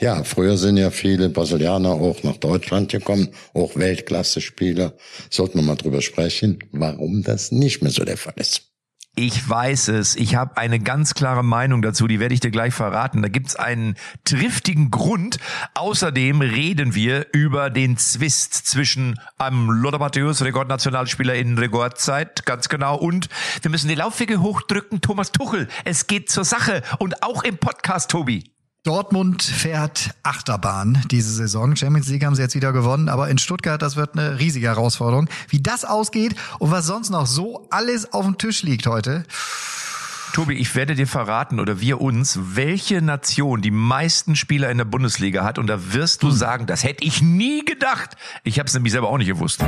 Ja, früher sind ja viele Brasilianer auch nach Deutschland gekommen, auch Weltklasse-Spieler. Sollten wir mal drüber sprechen, warum das nicht mehr so der Fall ist. Ich weiß es. Ich habe eine ganz klare Meinung dazu, die werde ich dir gleich verraten. Da gibt's einen triftigen Grund. Außerdem reden wir über den Zwist zwischen einem Lothar Matthäus, Rekordnationalspieler in Rekordzeit, ganz genau. Und wir müssen die Laufwege hochdrücken. Thomas Tuchel, es geht zur Sache. Und auch im Podcast, Tobi. Dortmund fährt Achterbahn diese Saison. Champions League haben sie jetzt wieder gewonnen, aber in Stuttgart, das wird eine riesige Herausforderung. Wie das ausgeht und was sonst noch so alles auf dem Tisch liegt heute. Tobi, ich werde dir verraten oder wir uns, welche Nation die meisten Spieler in der Bundesliga hat und da wirst du hm. sagen, das hätte ich nie gedacht. Ich habe es nämlich selber auch nicht gewusst.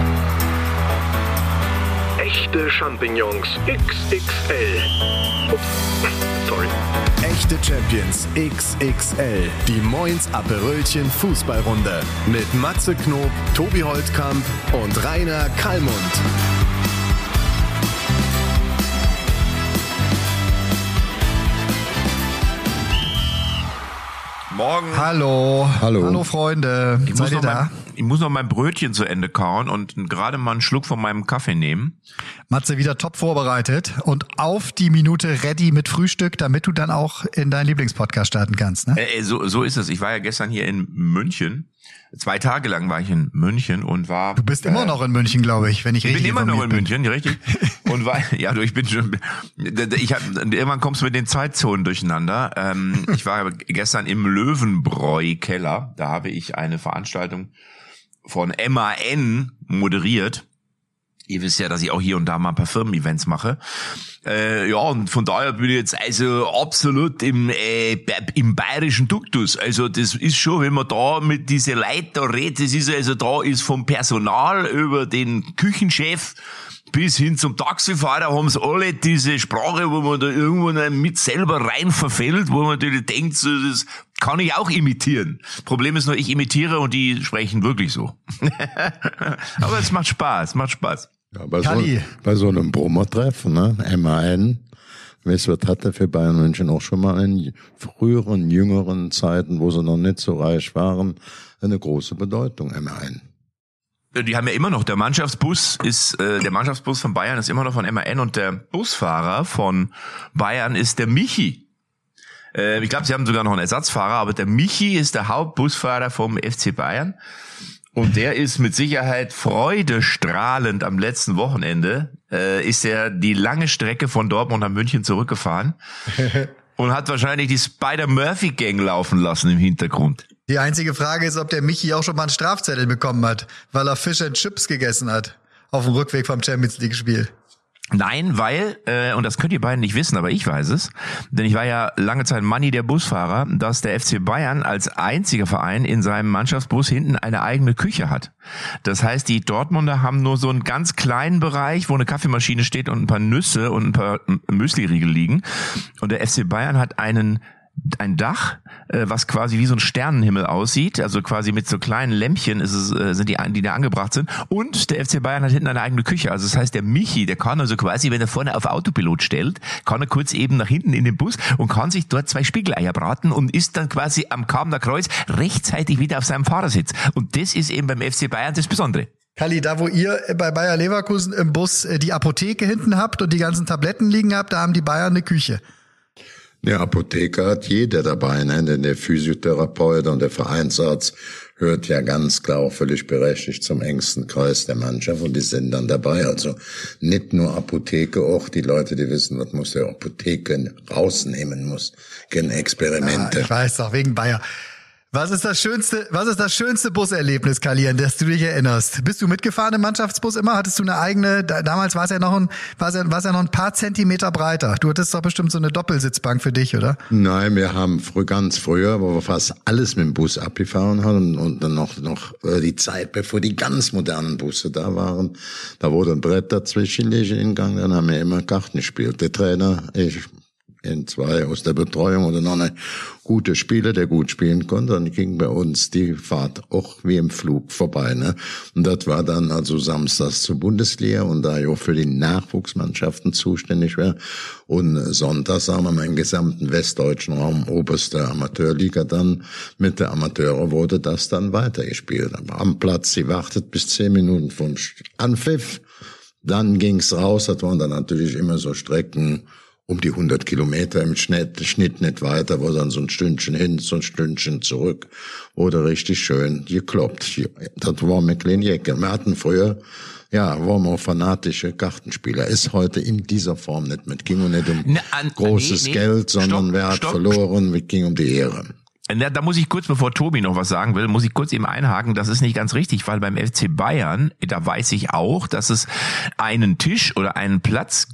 Echte Champignons XXL. Echte Champions XXL. Die Moins Aperölchen Fußballrunde. Mit Matze Knob, Tobi Holtkamp und Rainer Kallmund. Morgen. Hallo. Hallo. Hallo Freunde. Ich Seid ihr da? Ich muss noch mein Brötchen zu Ende kauen und gerade mal einen Schluck von meinem Kaffee nehmen. Matze wieder top vorbereitet und auf die Minute ready mit Frühstück, damit du dann auch in deinen Lieblingspodcast starten kannst. Ne? Äh, so, so ist es. Ich war ja gestern hier in München Zwei Tage lang war ich in München und war. Du bist immer äh, noch in München, glaube ich, wenn ich, ich richtig bin immer noch in bin. München, richtig. Und war, ja, du, ich bin schon. Ich hab, irgendwann kommst du mit den Zeitzonen durcheinander. Ähm, ich war gestern im Löwenbräu-Keller. Da habe ich eine Veranstaltung von MAN moderiert. Ihr wisst ja, dass ich auch hier und da mal ein paar Firmen-Events mache. Äh, ja, und von daher bin ich jetzt also absolut im, äh, im bayerischen Duktus. Also das ist schon, wenn man da mit diese Leuten da redet, das ist also da ist vom Personal über den Küchenchef bis hin zum Taxifahrer haben sie alle diese Sprache, wo man da irgendwo mit selber rein verfällt, wo man natürlich denkt, so, das kann ich auch imitieren. Problem ist nur, ich imitiere und die sprechen wirklich so. Aber es macht Spaß, macht Spaß. Ja, bei, so, bei so einem Brummertreffen, ne? MAN, Westwert hatte für Bayern München auch schon mal in früheren, jüngeren Zeiten, wo sie noch nicht so reich waren, eine große Bedeutung, MAN. Die haben ja immer noch, der Mannschaftsbus ist, äh, der Mannschaftsbus von Bayern ist immer noch von MAN und der Busfahrer von Bayern ist der Michi. Äh, ich glaube, sie haben sogar noch einen Ersatzfahrer, aber der Michi ist der Hauptbusfahrer vom FC Bayern. Und der ist mit Sicherheit freudestrahlend am letzten Wochenende, äh, ist er die lange Strecke von Dortmund nach München zurückgefahren und hat wahrscheinlich die Spider-Murphy-Gang laufen lassen im Hintergrund. Die einzige Frage ist, ob der Michi auch schon mal einen Strafzettel bekommen hat, weil er Fish and Chips gegessen hat auf dem Rückweg vom Champions League-Spiel. Nein, weil, äh, und das könnt ihr beiden nicht wissen, aber ich weiß es, denn ich war ja lange Zeit Manni der Busfahrer, dass der FC Bayern als einziger Verein in seinem Mannschaftsbus hinten eine eigene Küche hat. Das heißt, die Dortmunder haben nur so einen ganz kleinen Bereich, wo eine Kaffeemaschine steht und ein paar Nüsse und ein paar Müsliriegel liegen. Und der FC Bayern hat einen ein Dach, äh, was quasi wie so ein Sternenhimmel aussieht, also quasi mit so kleinen Lämpchen ist es, äh, sind die, die da angebracht sind. Und der FC Bayern hat hinten eine eigene Küche. Also das heißt, der Michi, der kann also quasi, wenn er vorne auf Autopilot stellt, kann er kurz eben nach hinten in den Bus und kann sich dort zwei Spiegeleier braten und ist dann quasi am Kamener Kreuz rechtzeitig wieder auf seinem Fahrersitz. Und das ist eben beim FC Bayern das Besondere. Kalli, da wo ihr bei Bayer Leverkusen im Bus äh, die Apotheke hinten habt und die ganzen Tabletten liegen habt, da haben die Bayern eine Küche. Der Apotheker hat jeder dabei, ne? denn der Physiotherapeut und der Vereinsarzt hört ja ganz klar auch völlig berechtigt zum engsten Kreis der Mannschaft und die sind dann dabei. Also nicht nur Apotheke, auch die Leute, die wissen, was muss der Apotheken rausnehmen muss, gegen Experimente. Ah, ich weiß doch, wegen Bayer. Was ist das schönste, was ist das schönste Buserlebnis, Kali, an das du dich erinnerst? Bist du mitgefahren im Mannschaftsbus immer? Hattest du eine eigene, damals war es ja noch ein, war es ja, war ja noch ein paar Zentimeter breiter. Du hattest doch bestimmt so eine Doppelsitzbank für dich, oder? Nein, wir haben früh, ganz früher, wo wir fast alles mit dem Bus abgefahren haben und dann noch, noch äh, die Zeit, bevor die ganz modernen Busse da waren, da wurde ein Brett dazwischen in Gang, dann haben wir immer Karten gespielt. Der Trainer, ich, in zwei aus der Betreuung oder noch eine gute Spieler, der gut spielen konnte. Dann ging bei uns die Fahrt auch wie im Flug vorbei. Ne? Und das war dann also samstags zur Bundesliga und da ich auch für die Nachwuchsmannschaften zuständig war. Und sonntags haben wir meinen gesamten westdeutschen Raum, oberste Amateurliga dann, mit der Amateure wurde das dann weitergespielt. Am Platz, sie wartet bis zehn Minuten vom Anpfiff. Dann ging's raus, das waren dann natürlich immer so Strecken, um die 100 Kilometer im Schnitt, Schnitt nicht weiter, wo dann so ein Stündchen hin, so ein Stündchen zurück, wurde richtig schön gekloppt. Das war McLean Jäcke. Wir hatten früher, ja, waren wir fanatische Kartenspieler. Ist heute in dieser Form nicht mit. Ging nicht um Ne, an- großes nee, nee. Geld, sondern Stopp, wer hat stopp. verloren, es ging um die Ehre. Na, da muss ich kurz, bevor Tobi noch was sagen will, muss ich kurz eben einhaken. Das ist nicht ganz richtig, weil beim FC Bayern, da weiß ich auch, dass es einen Tisch oder einen Platz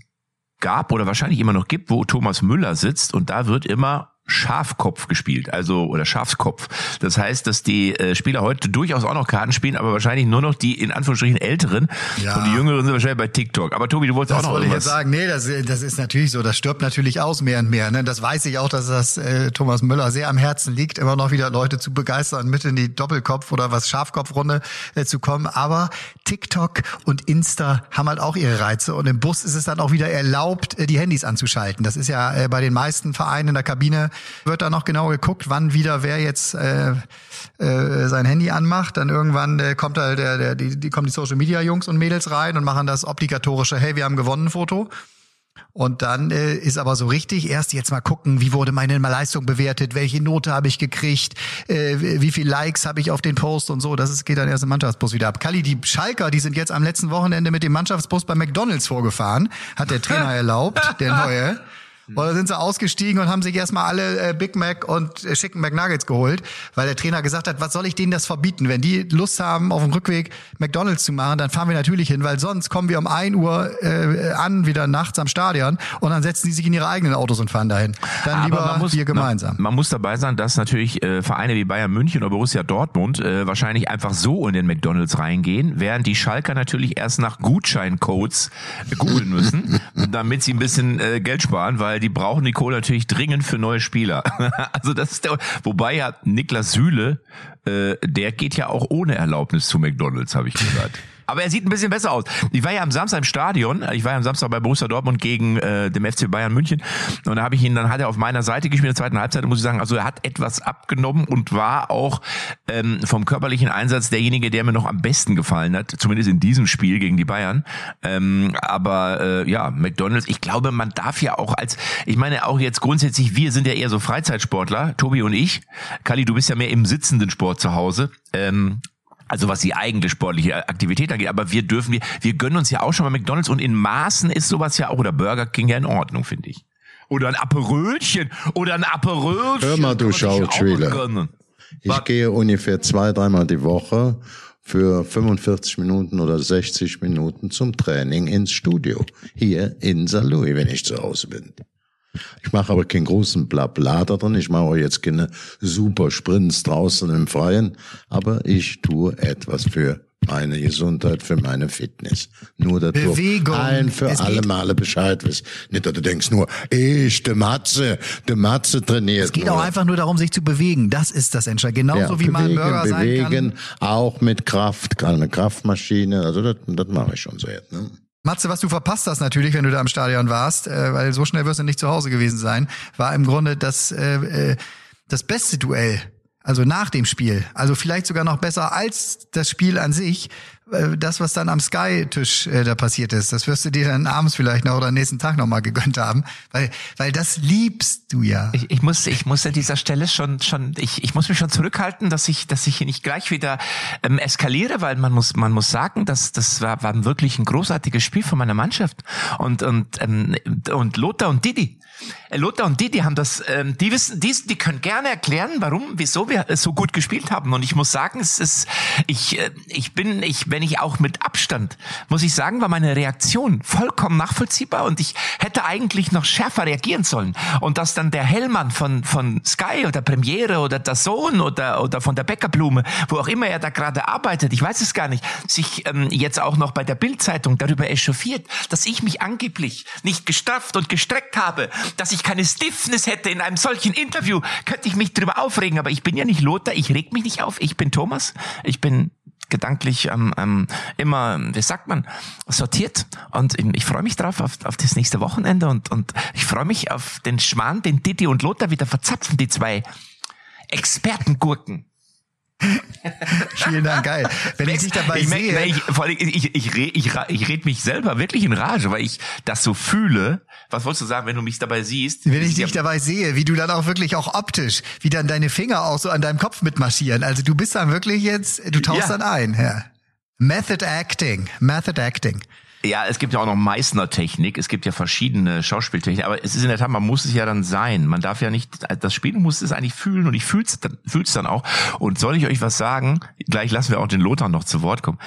gab oder wahrscheinlich immer noch gibt, wo Thomas Müller sitzt und da wird immer Schafkopf gespielt, also oder Schafskopf. Das heißt, dass die äh, Spieler heute durchaus auch noch Karten spielen, aber wahrscheinlich nur noch die in Anführungsstrichen älteren Ja. und die jüngeren sind wahrscheinlich bei TikTok. Aber Tobi, du wolltest Das auch noch wollte ich jetzt sagen. Nee, das, das ist natürlich so. Das stirbt natürlich aus mehr und mehr. Ne? Das weiß ich auch, dass das äh, Thomas Müller sehr am Herzen liegt, immer noch wieder Leute zu begeistern, mit in die Doppelkopf- oder was Schafkopfrunde äh, zu kommen. Aber TikTok und Insta haben halt auch ihre Reize. Und im Bus ist es dann auch wieder erlaubt, äh, die Handys anzuschalten. Das ist ja äh, bei den meisten Vereinen in der Kabine, wird da noch genau geguckt, wann wieder wer jetzt äh, äh, sein Handy anmacht. Dann irgendwann äh, kommt da der, der, die, die kommen die Social Media Jungs und Mädels rein und machen das obligatorische, hey, wir haben gewonnen Foto. Und dann äh, ist aber so richtig, erst jetzt mal gucken, wie wurde meine Leistung bewertet, welche Note habe ich gekriegt, äh, wie viel Likes habe ich auf den Post und so. Das ist, geht dann erst im Mannschaftsbus wieder ab. Kalli, die Schalker, die sind jetzt am letzten Wochenende mit dem Mannschaftsbus bei McDonalds vorgefahren, hat der Trainer erlaubt, der neue. Oder sind sie ausgestiegen und haben sich erstmal alle äh, Big Mac und äh, Chicken McNuggets geholt, weil der Trainer gesagt hat, was soll ich denen das verbieten? Wenn die Lust haben, auf dem Rückweg McDonalds zu machen, dann fahren wir natürlich hin, weil sonst kommen wir um 1 Uhr äh, an, wieder nachts am Stadion und dann setzen die sich in ihre eigenen Autos und fahren dahin. Dann lieber wir gemeinsam. Man, man muss dabei sein, dass natürlich äh, Vereine wie Bayern München oder Borussia Dortmund äh, wahrscheinlich einfach so in den McDonalds reingehen, während die Schalker natürlich erst nach Gutscheincodes googeln müssen, damit sie ein bisschen äh, Geld sparen, weil die brauchen die Kohle natürlich dringend für neue Spieler. also das ist der, wobei ja Niklas Süle, äh, der geht ja auch ohne Erlaubnis zu McDonalds, habe ich gehört. Aber er sieht ein bisschen besser aus. Ich war ja am Samstag im Stadion. Ich war ja am Samstag bei Borussia Dortmund gegen äh, dem FC Bayern München. Und da habe ich ihn, dann hat er auf meiner Seite gespielt in der zweiten Halbzeit. Und muss ich sagen, also er hat etwas abgenommen und war auch ähm, vom körperlichen Einsatz derjenige, der mir noch am besten gefallen hat. Zumindest in diesem Spiel gegen die Bayern. Ähm, aber äh, ja, McDonalds, ich glaube, man darf ja auch als, ich meine auch jetzt grundsätzlich, wir sind ja eher so Freizeitsportler, Tobi und ich. Kali, du bist ja mehr im sitzenden Sport zu Hause. Ähm, also was die eigentliche sportliche Aktivität angeht, aber wir dürfen, wir, wir gönnen uns ja auch schon mal McDonalds und in Maßen ist sowas ja auch, oder Burger King ja in Ordnung, finde ich. Oder ein Aperölchen, oder ein Aperölchen. Hör mal, du Schauspieler. Ich gehe ungefähr zwei, dreimal die Woche für 45 Minuten oder 60 Minuten zum Training ins Studio. Hier in St. Louis, wenn ich zu Hause bin. Ich mache aber keinen großen Blabla da drin. Ich mache auch jetzt keine super Sprints draußen im Freien. Aber ich tue etwas für meine Gesundheit, für meine Fitness. Nur, dass Bewegung. du allen für Es alle geht- Male Bescheid wirst. Nicht, dass du denkst nur, ich, der Matze, der Matze trainiert Es geht nur. auch einfach nur darum, sich zu bewegen. Das ist das Entscheidende. Genauso wie man bewegen, Burger sein bewegen, kann. auch mit Kraft, eine Kraftmaschine, also das, das mache ich schon seit. Ne? Matze, was du verpasst hast natürlich, wenn du da im Stadion warst, äh, weil so schnell wirst du nicht zu Hause gewesen sein, war im Grunde das, äh, äh, das beste Duell. Also nach dem Spiel. Also vielleicht sogar noch besser als das Spiel an sich. Äh, Das, was dann am Sky-Tisch äh, da passiert ist, das wirst du dir dann abends vielleicht noch oder nächsten Tag noch mal gegönnt haben. Weil, weil das liebst du ja. Ich, ich muss, ich muss an dieser Stelle schon, schon, ich, ich muss mich schon zurückhalten, dass ich, dass ich hier nicht gleich wieder ähm, eskaliere, weil man muss, man muss sagen, dass das war, war wirklich ein großartiges Spiel von meiner Mannschaft und und ähm, und Lothar und Didi, Äh, Lothar und Didi haben das, ähm, die wissen, die, die können gerne erklären, warum, wieso wir so gut gespielt haben. Und ich muss sagen, es ist, ich, äh, ich bin, ich, wenn ich auch mit Abstand, muss ich sagen, war meine Reaktion vollkommen nachvollziehbar und ich hätte eigentlich noch schärfer reagieren sollen. Und dass dann der Hellmann von, von Sky oder Premiere oder der Sohn oder, oder von der Bäckerblume, wo auch immer er da gerade arbeitet, ich weiß es gar nicht, sich ähm, jetzt auch noch bei der Bildzeitung darüber echauffiert, dass ich mich angeblich nicht gestrafft und gestreckt habe, dass ich keine Stiffness hätte in einem solchen Interview, könnte ich mich darüber aufregen, aber ich bin ja nicht Lothar, ich reg mich nicht auf, ich bin Thomas, ich bin gedanklich ähm, ähm, immer, wie sagt man, sortiert. Und ich freue mich drauf auf, auf das nächste Wochenende und, und ich freue mich auf den Schmarrn, den Didi und Lothar wieder verzapfen, die zwei Expertengurken. Vielen Dank, geil. Wenn ich dich dabei ich, sehe. Ich, vor allem, ich, ich, ich, ich red mich selber wirklich in Rage, weil ich das so fühle. Was wolltest du sagen, wenn du mich dabei siehst? Wenn ich dich dabei sehe, wie du dann auch wirklich auch optisch, wie dann deine Finger auch so an deinem Kopf mitmarschieren. Also du bist dann wirklich jetzt, du tauchst ja. dann ein. Ja. Method Acting, Method Acting. Ja, es gibt ja auch noch Meißner-Technik. Es gibt ja verschiedene Schauspieltechniken. Aber es ist in der Tat, man muss es ja dann sein. Man darf ja nicht, das Spiel muss es eigentlich fühlen und ich fühl's fühl's dann auch. Und soll ich euch was sagen? Gleich lassen wir auch den Lothar noch zu Wort kommen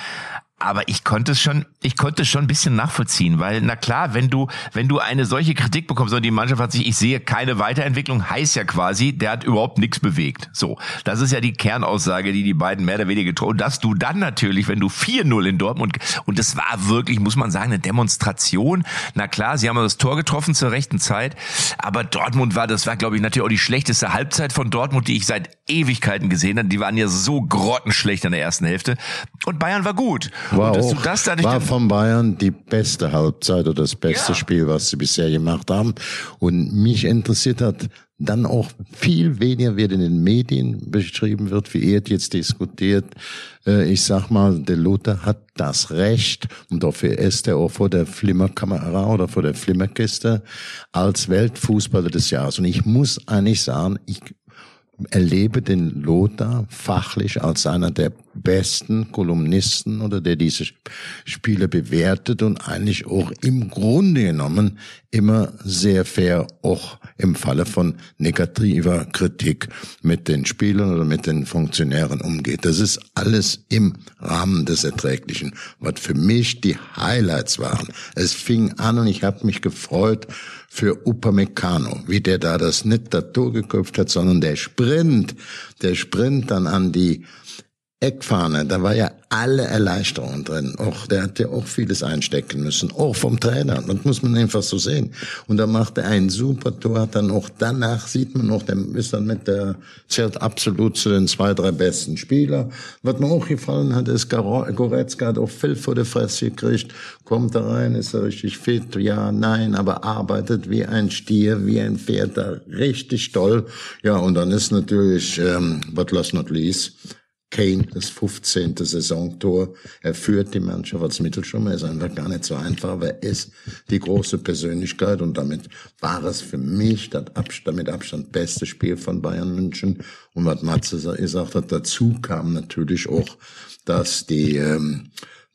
aber ich konnte es schon, ich konnte es schon ein bisschen nachvollziehen, weil na klar, wenn du, wenn du eine solche Kritik bekommst und die Mannschaft hat sich, ich sehe keine Weiterentwicklung, heißt ja quasi, der hat überhaupt nichts bewegt. So, das ist ja die Kernaussage, die die beiden mehr oder weniger getroffen. Dass du dann natürlich, wenn du 4-0 in Dortmund und das war wirklich, muss man sagen, eine Demonstration. Na klar, sie haben das Tor getroffen zur rechten Zeit, aber Dortmund war, das war glaube ich natürlich auch die schlechteste Halbzeit von Dortmund, die ich seit Ewigkeiten gesehen habe. Die waren ja so grottenschlecht in der ersten Hälfte und Bayern war gut. War, auch, war von Bayern die beste Halbzeit oder das beste ja. Spiel, was sie bisher gemacht haben. Und mich interessiert hat dann auch viel weniger wird in den Medien beschrieben wird, wie er jetzt diskutiert. Äh, ich sag mal, der Luther hat das Recht und dafür ist er auch vor der Flimmerkamera oder vor der Flimmerkiste als Weltfußballer des Jahres. Und ich muss eigentlich sagen, ich erlebe den Lothar fachlich als einer der besten Kolumnisten oder der diese Spiele bewertet und eigentlich auch im Grunde genommen immer sehr fair auch im Falle von negativer Kritik mit den Spielern oder mit den Funktionären umgeht. Das ist alles im Rahmen des Erträglichen. Was für mich die Highlights waren. Es fing an und ich habe mich gefreut, für Upamecano, wie der da das nicht Tor geköpft hat, sondern der Sprint, der Sprint dann an die Eckfahne, da war ja alle Erleichterungen drin. Auch, der hat ja auch vieles einstecken müssen, auch vom Trainer. Das muss man einfach so sehen. Und da macht er ein super Tor, hat dann auch danach sieht man noch, der ist dann mit der, zählt absolut zu den zwei, drei besten Spieler. Was mir auch gefallen hat, ist Goretzka hat auch viel vor der Fresse gekriegt, kommt da rein, ist er richtig fit, ja, nein, aber arbeitet wie ein Stier, wie ein Pferd, da richtig toll. Ja, und dann ist natürlich, ähm, but last not least, Kane, das 15. Saisontor. Er führt die Mannschaft als Mittelstürmer. Ist einfach gar nicht so einfach, aber er ist die große Persönlichkeit und damit war es für mich das Abstand, mit Abstand beste Spiel von Bayern München. Und was Matze gesagt hat, dazu kam natürlich auch, dass die ähm,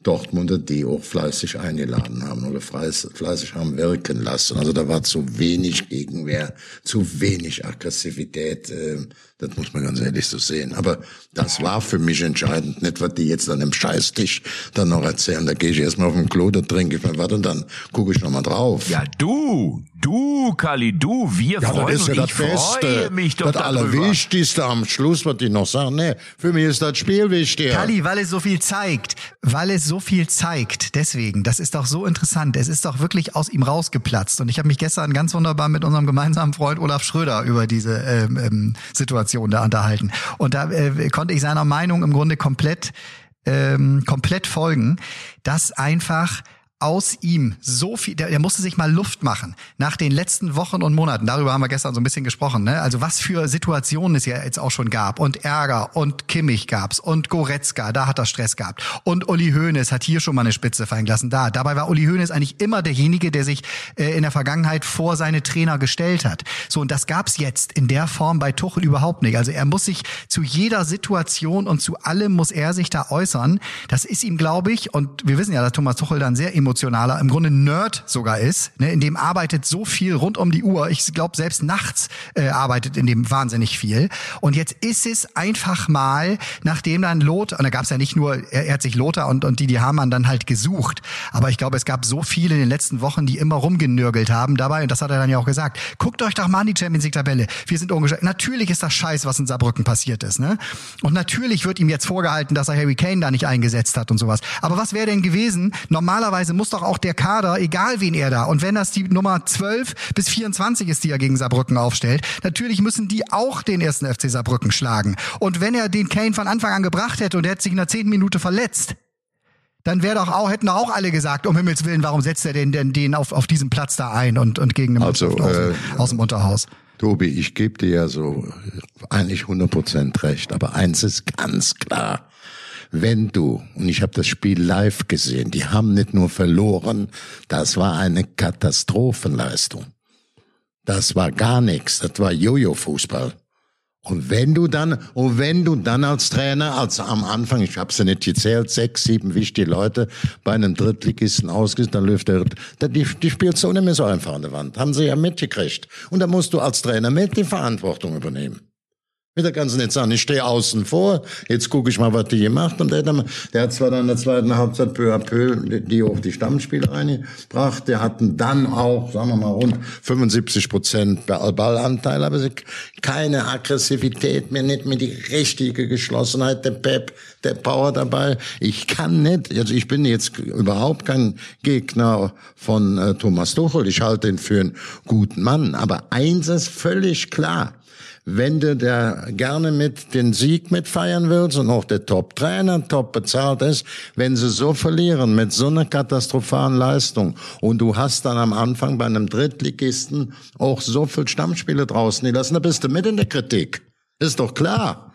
Dortmunder die auch fleißig eingeladen haben oder fleißig haben wirken lassen. Also da war zu wenig Gegenwehr, zu wenig Aggressivität. Äh, das muss man ganz ehrlich so sehen. Aber das war für mich entscheidend. Nicht, was die jetzt an dem Scheißtisch dann noch erzählen. Da gehe ich erstmal auf den Klo, da trinke ich mal was und dann gucke ich noch mal drauf. Ja, du, du, Kali, du, wir ja, freuen uns. Ja das ich Beste. mich doch Das Allerwichtigste am Schluss, was ich noch sagen. Nee, für mich ist das Spiel wichtig. Kali, weil es so viel zeigt. Weil es so viel zeigt. Deswegen, das ist doch so interessant. Es ist doch wirklich aus ihm rausgeplatzt. Und ich habe mich gestern ganz wunderbar mit unserem gemeinsamen Freund Olaf Schröder über diese ähm, ähm, Situation Situation da unterhalten. Und da äh, konnte ich seiner Meinung im Grunde komplett ähm, komplett folgen, dass einfach aus ihm so viel, der, der musste sich mal Luft machen nach den letzten Wochen und Monaten. Darüber haben wir gestern so ein bisschen gesprochen. Ne? Also was für Situationen es ja jetzt auch schon gab und Ärger und Kimmich gab's und Goretzka, da hat er Stress gehabt und Uli Hoeneß hat hier schon mal eine Spitze fallen lassen. Da, dabei war Uli Hoeneß eigentlich immer derjenige, der sich äh, in der Vergangenheit vor seine Trainer gestellt hat. So und das gab's jetzt in der Form bei Tuchel überhaupt nicht. Also er muss sich zu jeder Situation und zu allem muss er sich da äußern. Das ist ihm, glaube ich, und wir wissen ja, dass Thomas Tuchel dann sehr emotional hochemotionaler, im Grunde Nerd sogar ist, ne, in dem arbeitet so viel rund um die Uhr. Ich glaube, selbst nachts äh, arbeitet in dem wahnsinnig viel. Und jetzt ist es einfach mal, nachdem dann Lothar, und da gab es ja nicht nur, er, er hat sich Lothar und, und Didi Hamann dann halt gesucht, aber ich glaube, es gab so viele in den letzten Wochen, die immer rumgenörgelt haben dabei, und das hat er dann ja auch gesagt, guckt euch doch mal an die Champions League-Tabelle. Wir sind ungeschlagen. Natürlich ist das scheiß, was in Saarbrücken passiert ist. Ne? Und natürlich wird ihm jetzt vorgehalten, dass er Harry Kane da nicht eingesetzt hat und sowas. Aber was wäre denn gewesen? Normalerweise muss doch auch der Kader, egal wen er da, und wenn das die Nummer 12 bis 24 ist, die er gegen Saarbrücken aufstellt, natürlich müssen die auch den ersten FC Saarbrücken schlagen. Und wenn er den Kane von Anfang an gebracht hätte und er hätte sich in der zehnten Minute verletzt, dann wäre doch auch, hätten doch auch alle gesagt, um Himmels Willen, warum setzt er denn, denn den auf, auf diesem Platz da ein und, und gegen eine Also, aus, äh, dem- aus dem Unterhaus? Tobi, ich gebe dir ja so eigentlich 100% recht, aber eins ist ganz klar. Wenn du, und ich habe das Spiel live gesehen, die haben nicht nur verloren, das war eine Katastrophenleistung. Das war gar nichts, das war Jojo-Fußball. Und wenn du dann, und wenn du dann als Trainer, als am Anfang, ich habe sie nicht gezählt, sechs, sieben wichtige Leute bei einem Drittligisten ausgesetzt, dann läuft der, die, die spielt so nicht mehr so einfach an der Wand. Haben sie ja mitgekriegt. Und da musst du als Trainer mit die Verantwortung übernehmen. Mit der ganzen nicht sagen, ich stehe außen vor, jetzt gucke ich mal, was die gemacht und der, hat der hat zwar dann in der zweiten Halbzeit peu à peu die auf die Stammspieler eingebracht, der hatten dann auch, sagen wir mal, rund 75 Prozent Ballanteil, aber sie- keine Aggressivität mehr, nicht mehr die richtige Geschlossenheit, der Pep, der Power dabei. Ich kann nicht, also ich bin jetzt überhaupt kein Gegner von äh, Thomas Tuchel, ich halte ihn für einen guten Mann, aber eins ist völlig klar, wenn du da gerne mit den Sieg mitfeiern willst und auch der Top-Trainer top bezahlt ist, wenn sie so verlieren mit so einer katastrophalen Leistung und du hast dann am Anfang bei einem Drittligisten auch so viel Stammspiele draußen, die lassen, da bist du mit in der Kritik. Ist doch klar.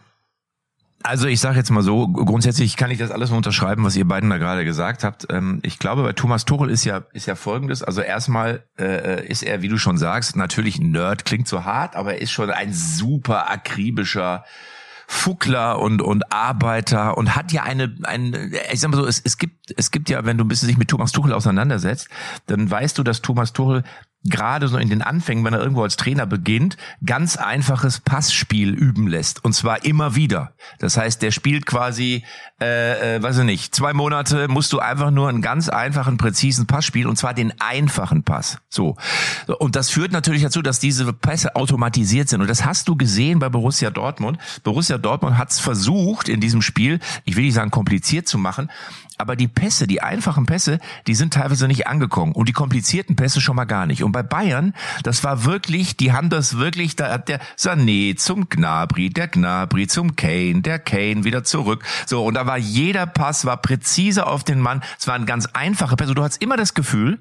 Also ich sage jetzt mal so, grundsätzlich kann ich das alles unterschreiben, was ihr beiden da gerade gesagt habt. Ähm, ich glaube, bei Thomas Tuchel ist ja ist ja Folgendes. Also erstmal äh, ist er, wie du schon sagst, natürlich ein Nerd, klingt so hart, aber er ist schon ein super akribischer Fuckler und und Arbeiter und hat ja eine ein ich sag mal so es, es gibt es gibt ja wenn du ein bisschen sich mit Thomas Tuchel auseinandersetzt dann weißt du dass Thomas Tuchel gerade so in den Anfängen wenn er irgendwo als Trainer beginnt ganz einfaches Passspiel üben lässt. Und zwar immer wieder. Das heißt der spielt quasi äh, äh, weiß ich nicht zwei Monate musst du einfach nur einen ganz einfachen präzisen Pass spielen und zwar den einfachen Pass. So. Und das führt natürlich dazu dass diese Pässe automatisiert sind. Und das hast du gesehen bei Borussia Dortmund. Borussia Dortmund hat es versucht in diesem Spiel, ich will nicht sagen kompliziert zu machen, aber die Pässe, die einfachen Pässe, die sind teilweise nicht angekommen und die komplizierten Pässe schon mal gar nicht. Und bei Bayern, das war wirklich, die haben das wirklich, da hat der Sané zum Gnabry, der Gnabry zum Kane, der Kane wieder zurück. So, und da war jeder Pass, war präzise auf den Mann. Es waren ganz einfache Pässe. Du hattest immer das Gefühl,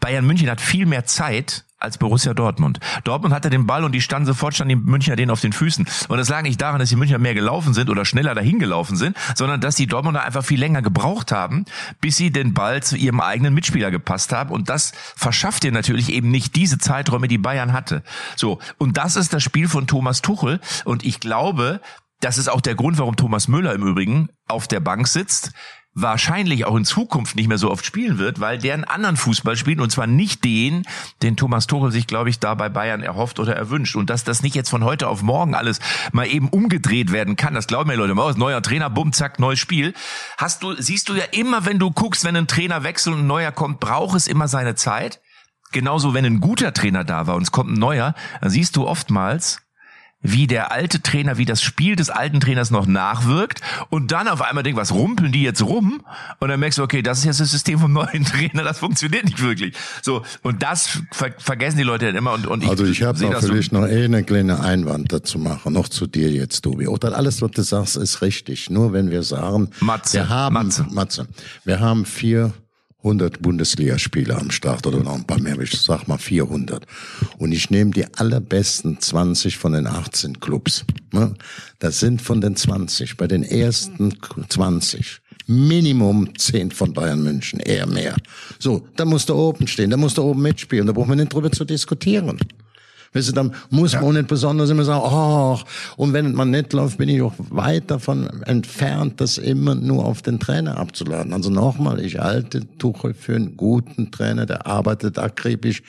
Bayern München hat viel mehr Zeit als Borussia Dortmund. Dortmund hatte den Ball und die standen sofort, standen die Münchner denen auf den Füßen. Und das lag nicht daran, dass die Münchner mehr gelaufen sind oder schneller dahin gelaufen sind, sondern dass die Dortmunder einfach viel länger gebraucht haben, bis sie den Ball zu ihrem eigenen Mitspieler gepasst haben. Und das verschafft dir natürlich eben nicht diese Zeiträume, die Bayern hatte. So. Und das ist das Spiel von Thomas Tuchel. Und ich glaube, das ist auch der Grund, warum Thomas Müller im Übrigen auf der Bank sitzt wahrscheinlich auch in Zukunft nicht mehr so oft spielen wird, weil der einen anderen Fußball spielt und zwar nicht den, den Thomas Tuchel sich, glaube ich, da bei Bayern erhofft oder erwünscht. Und dass das nicht jetzt von heute auf morgen alles mal eben umgedreht werden kann, das glauben mir Leute mal aus. Neuer Trainer, bumm, zack, neues Spiel. Hast du, siehst du ja immer, wenn du guckst, wenn ein Trainer wechselt und ein neuer kommt, braucht es immer seine Zeit. Genauso, wenn ein guter Trainer da war und es kommt ein neuer, dann siehst du oftmals, wie der alte Trainer, wie das Spiel des alten Trainers noch nachwirkt und dann auf einmal denkt, was rumpeln die jetzt rum? Und dann merkst du, okay, das ist jetzt das System vom neuen Trainer, das funktioniert nicht wirklich. So, und das ver vergessen die Leute dann immer und, und ich Also ich habe sehe noch das so- vielleicht noch eh eine kleine Einwand dazu machen, noch zu dir jetzt, Tobi. Oder alles, was du sagst, ist richtig. Nur wenn wir sagen, Matze, wir haben, Matze. Matze, wir haben 400 Bundesligaspieler am Start oder noch ein paar mehr, ich sag mal 400. Und ich nehme die allerbesten 20 von den 18 Clubs. ne? Das sind von den 20, bei den ersten 20. Minimum 10 von Bayern München, eher mehr. So, da musst du oben stehen, da musst du oben mitspielen, da brauchen wir nicht drüber zu diskutieren. Weißt du, dann muss man auch nicht besonders immer sagen, ach, und wenn man nicht läuft, bin ich auch weit davon entfernt, das immer nur auf den Trainer abzuladen. Also nochmal, ich halte Tuchel für einen guten Trainer, der arbeitet akribisch.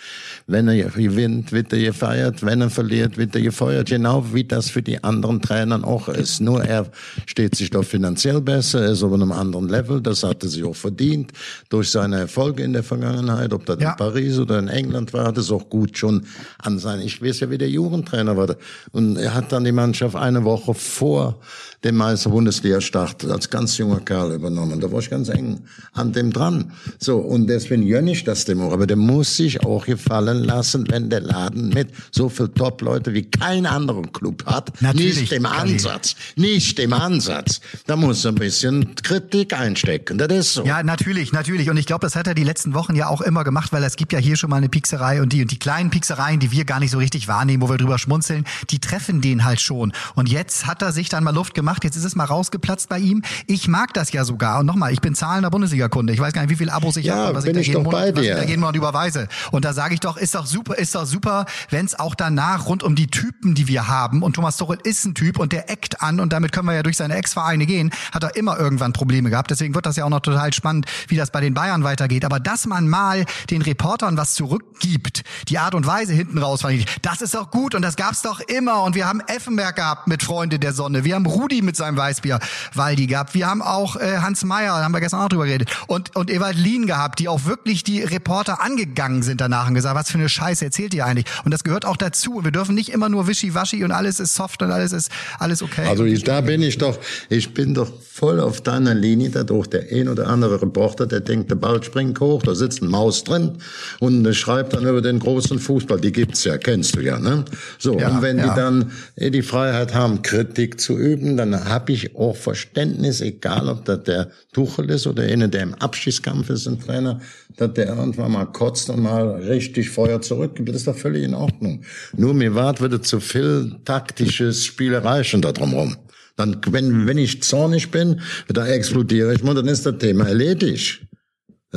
Wenn er gewinnt, wird er gefeiert. Wenn er verliert, wird er gefeuert. Genau wie das für die anderen Trainern auch ist. Nur er steht sich doch finanziell besser, er ist auf einem anderen Level. Das hat er sich auch verdient durch seine Erfolge in der Vergangenheit. Ob das ja. in Paris oder in England war, hat es auch gut schon an sein. Ich weiß ja, wie der Jugendtrainer war. Und er hat dann die Mannschaft eine Woche vor dem Meister Bundesliga Start als ganz junger Kerl übernommen. Da war ich ganz eng an dem dran. So, und deswegen gönne ich das dem auch. Aber der muss sich auch gefallen lassen, wenn der Laden mit so viel Top-Leute wie kein anderer Club hat. Natürlich, nicht im Ansatz. Nicht im Ansatz. Da muss ein bisschen Kritik einstecken. Das ist so. Ja, natürlich, natürlich. Und ich glaube, das hat er die letzten Wochen ja auch immer gemacht, weil es gibt ja hier schon mal eine Piekserei und die, und die kleinen Pieksereien, die wir gar nicht so richtig wahrnehmen, wo wir drüber schmunzeln, die treffen den halt schon. Und jetzt hat er sich dann mal Luft gemacht. Jetzt ist es mal rausgeplatzt bei ihm. Ich mag das ja sogar. Und nochmal, ich bin zahlender Bundesliga-Kunde. Ich weiß gar nicht, wie viele Abos ich ja, habe, was ich da jeden Monat, was ich da jeden Monat überweise. Und da sage ich doch, ist doch super, ist doch super, wenn es auch danach rund um die Typen, die wir haben, und Thomas Tuchel ist ein Typ und der eckt an und damit können wir ja durch seine Ex-Vereine gehen, hat er immer irgendwann Probleme gehabt. Deswegen wird das ja auch noch total spannend, wie das bei den Bayern weitergeht. Aber dass man mal den Reportern was zurückgibt, die Art und Weise hinten raus, fand ich, das ist doch gut und das gab's doch immer. Und wir haben Effenberg gehabt mit Freunde der Sonne. Wir haben Rudi mit seinem Weißbier Waldi gehabt. Wir haben auch äh, Hans Meyer, da haben wir gestern auch drüber geredet. Und, und Ewald Lien gehabt, die auch wirklich die Reporter angegangen sind danach und gesagt, was für eine Scheiße erzählt ihr eigentlich? Und das gehört auch dazu. Und wir dürfen nicht immer nur wischiwaschi und alles ist soft und alles ist alles okay. Also ich, da bin ich doch, ich bin doch voll auf deiner Linie, dadurch der ein oder andere Reporter, der denkt, der Ball springt hoch, da sitzt ein Maus drin und schreibt dann über den großen Fußball. Die gibt's ja, kennst du ja, ne? So, ja, und wenn ja. die dann eh, die Freiheit haben, Kritik zu üben, dann habe ich auch Verständnis, egal ob das der Tuchel ist oder einer, der im Abschießkampf ist, ein Trainer, dass der irgendwann mal kotzt und mal richtig Feuer zurückgibt. Das ist doch völlig in Ordnung. Nur mir wart würde zu viel taktisches Spielerei schon da drumherum. Dann, wenn, wenn ich zornig bin, da explodiere ich mal, dann ist das Thema erledigt.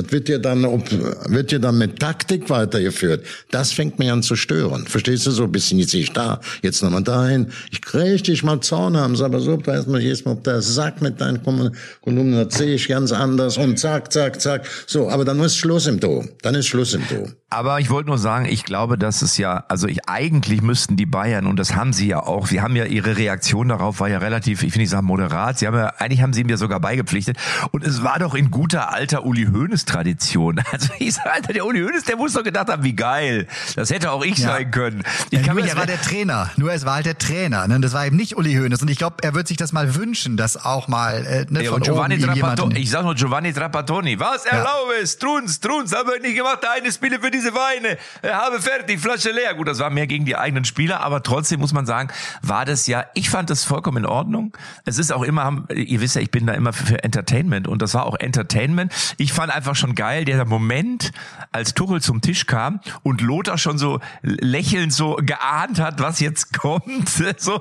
Das wird ja dann, wird ja dann mit Taktik weitergeführt. Das fängt mich an zu stören. Verstehst du so ein bisschen, jetzt ich da, jetzt nochmal dahin. Ich kriege richtig mal Zorn haben, aber so, da erstmal jedes Mal, ob der Sack mit deinen Kolumnen, das sehe ich ganz anders und zack, zack, zack. So, aber dann ist Schluss im Do. Dann ist Schluss im Do. Aber ich wollte nur sagen, ich glaube, dass es ja, also ich, eigentlich müssten die Bayern, und das haben sie ja auch, sie haben ja ihre Reaktion darauf, war ja relativ, ich will nicht sagen moderat, sie haben ja, eigentlich haben sie ja sogar beigepflichtet. Und es war doch in guter alter Uli Hoeneß Tradition. Also ich sage, Alter, der Uli Hoeneß, der muss doch gedacht haben, wie geil. Das hätte auch ich ja. sein können. Ich ja, kann nur mich es war der Trainer. Nur es war halt der Trainer. Ne? Das war eben nicht Uli Hoeneß. Und ich glaube, er wird sich das mal wünschen, dass auch mal äh, ne, ja, von Giovanni Trapattoni, ich sag nur Giovanni Trapattoni. Was? Erlaubes, ja. Truns, Truns, haben wir nicht gemacht, eine Spiele für diese Weine. Habe fertig, Flasche leer. Gut, das war mehr gegen die eigenen Spieler, aber trotzdem muss man sagen, war das ja, ich fand das vollkommen in Ordnung. Es ist auch immer, ihr wisst ja, ich bin da immer für Entertainment und das war auch Entertainment. Ich fand einfach schon geil, der Moment, als Tuchel zum Tisch kam und Lothar schon so lächelnd so geahnt hat, was jetzt kommt. So,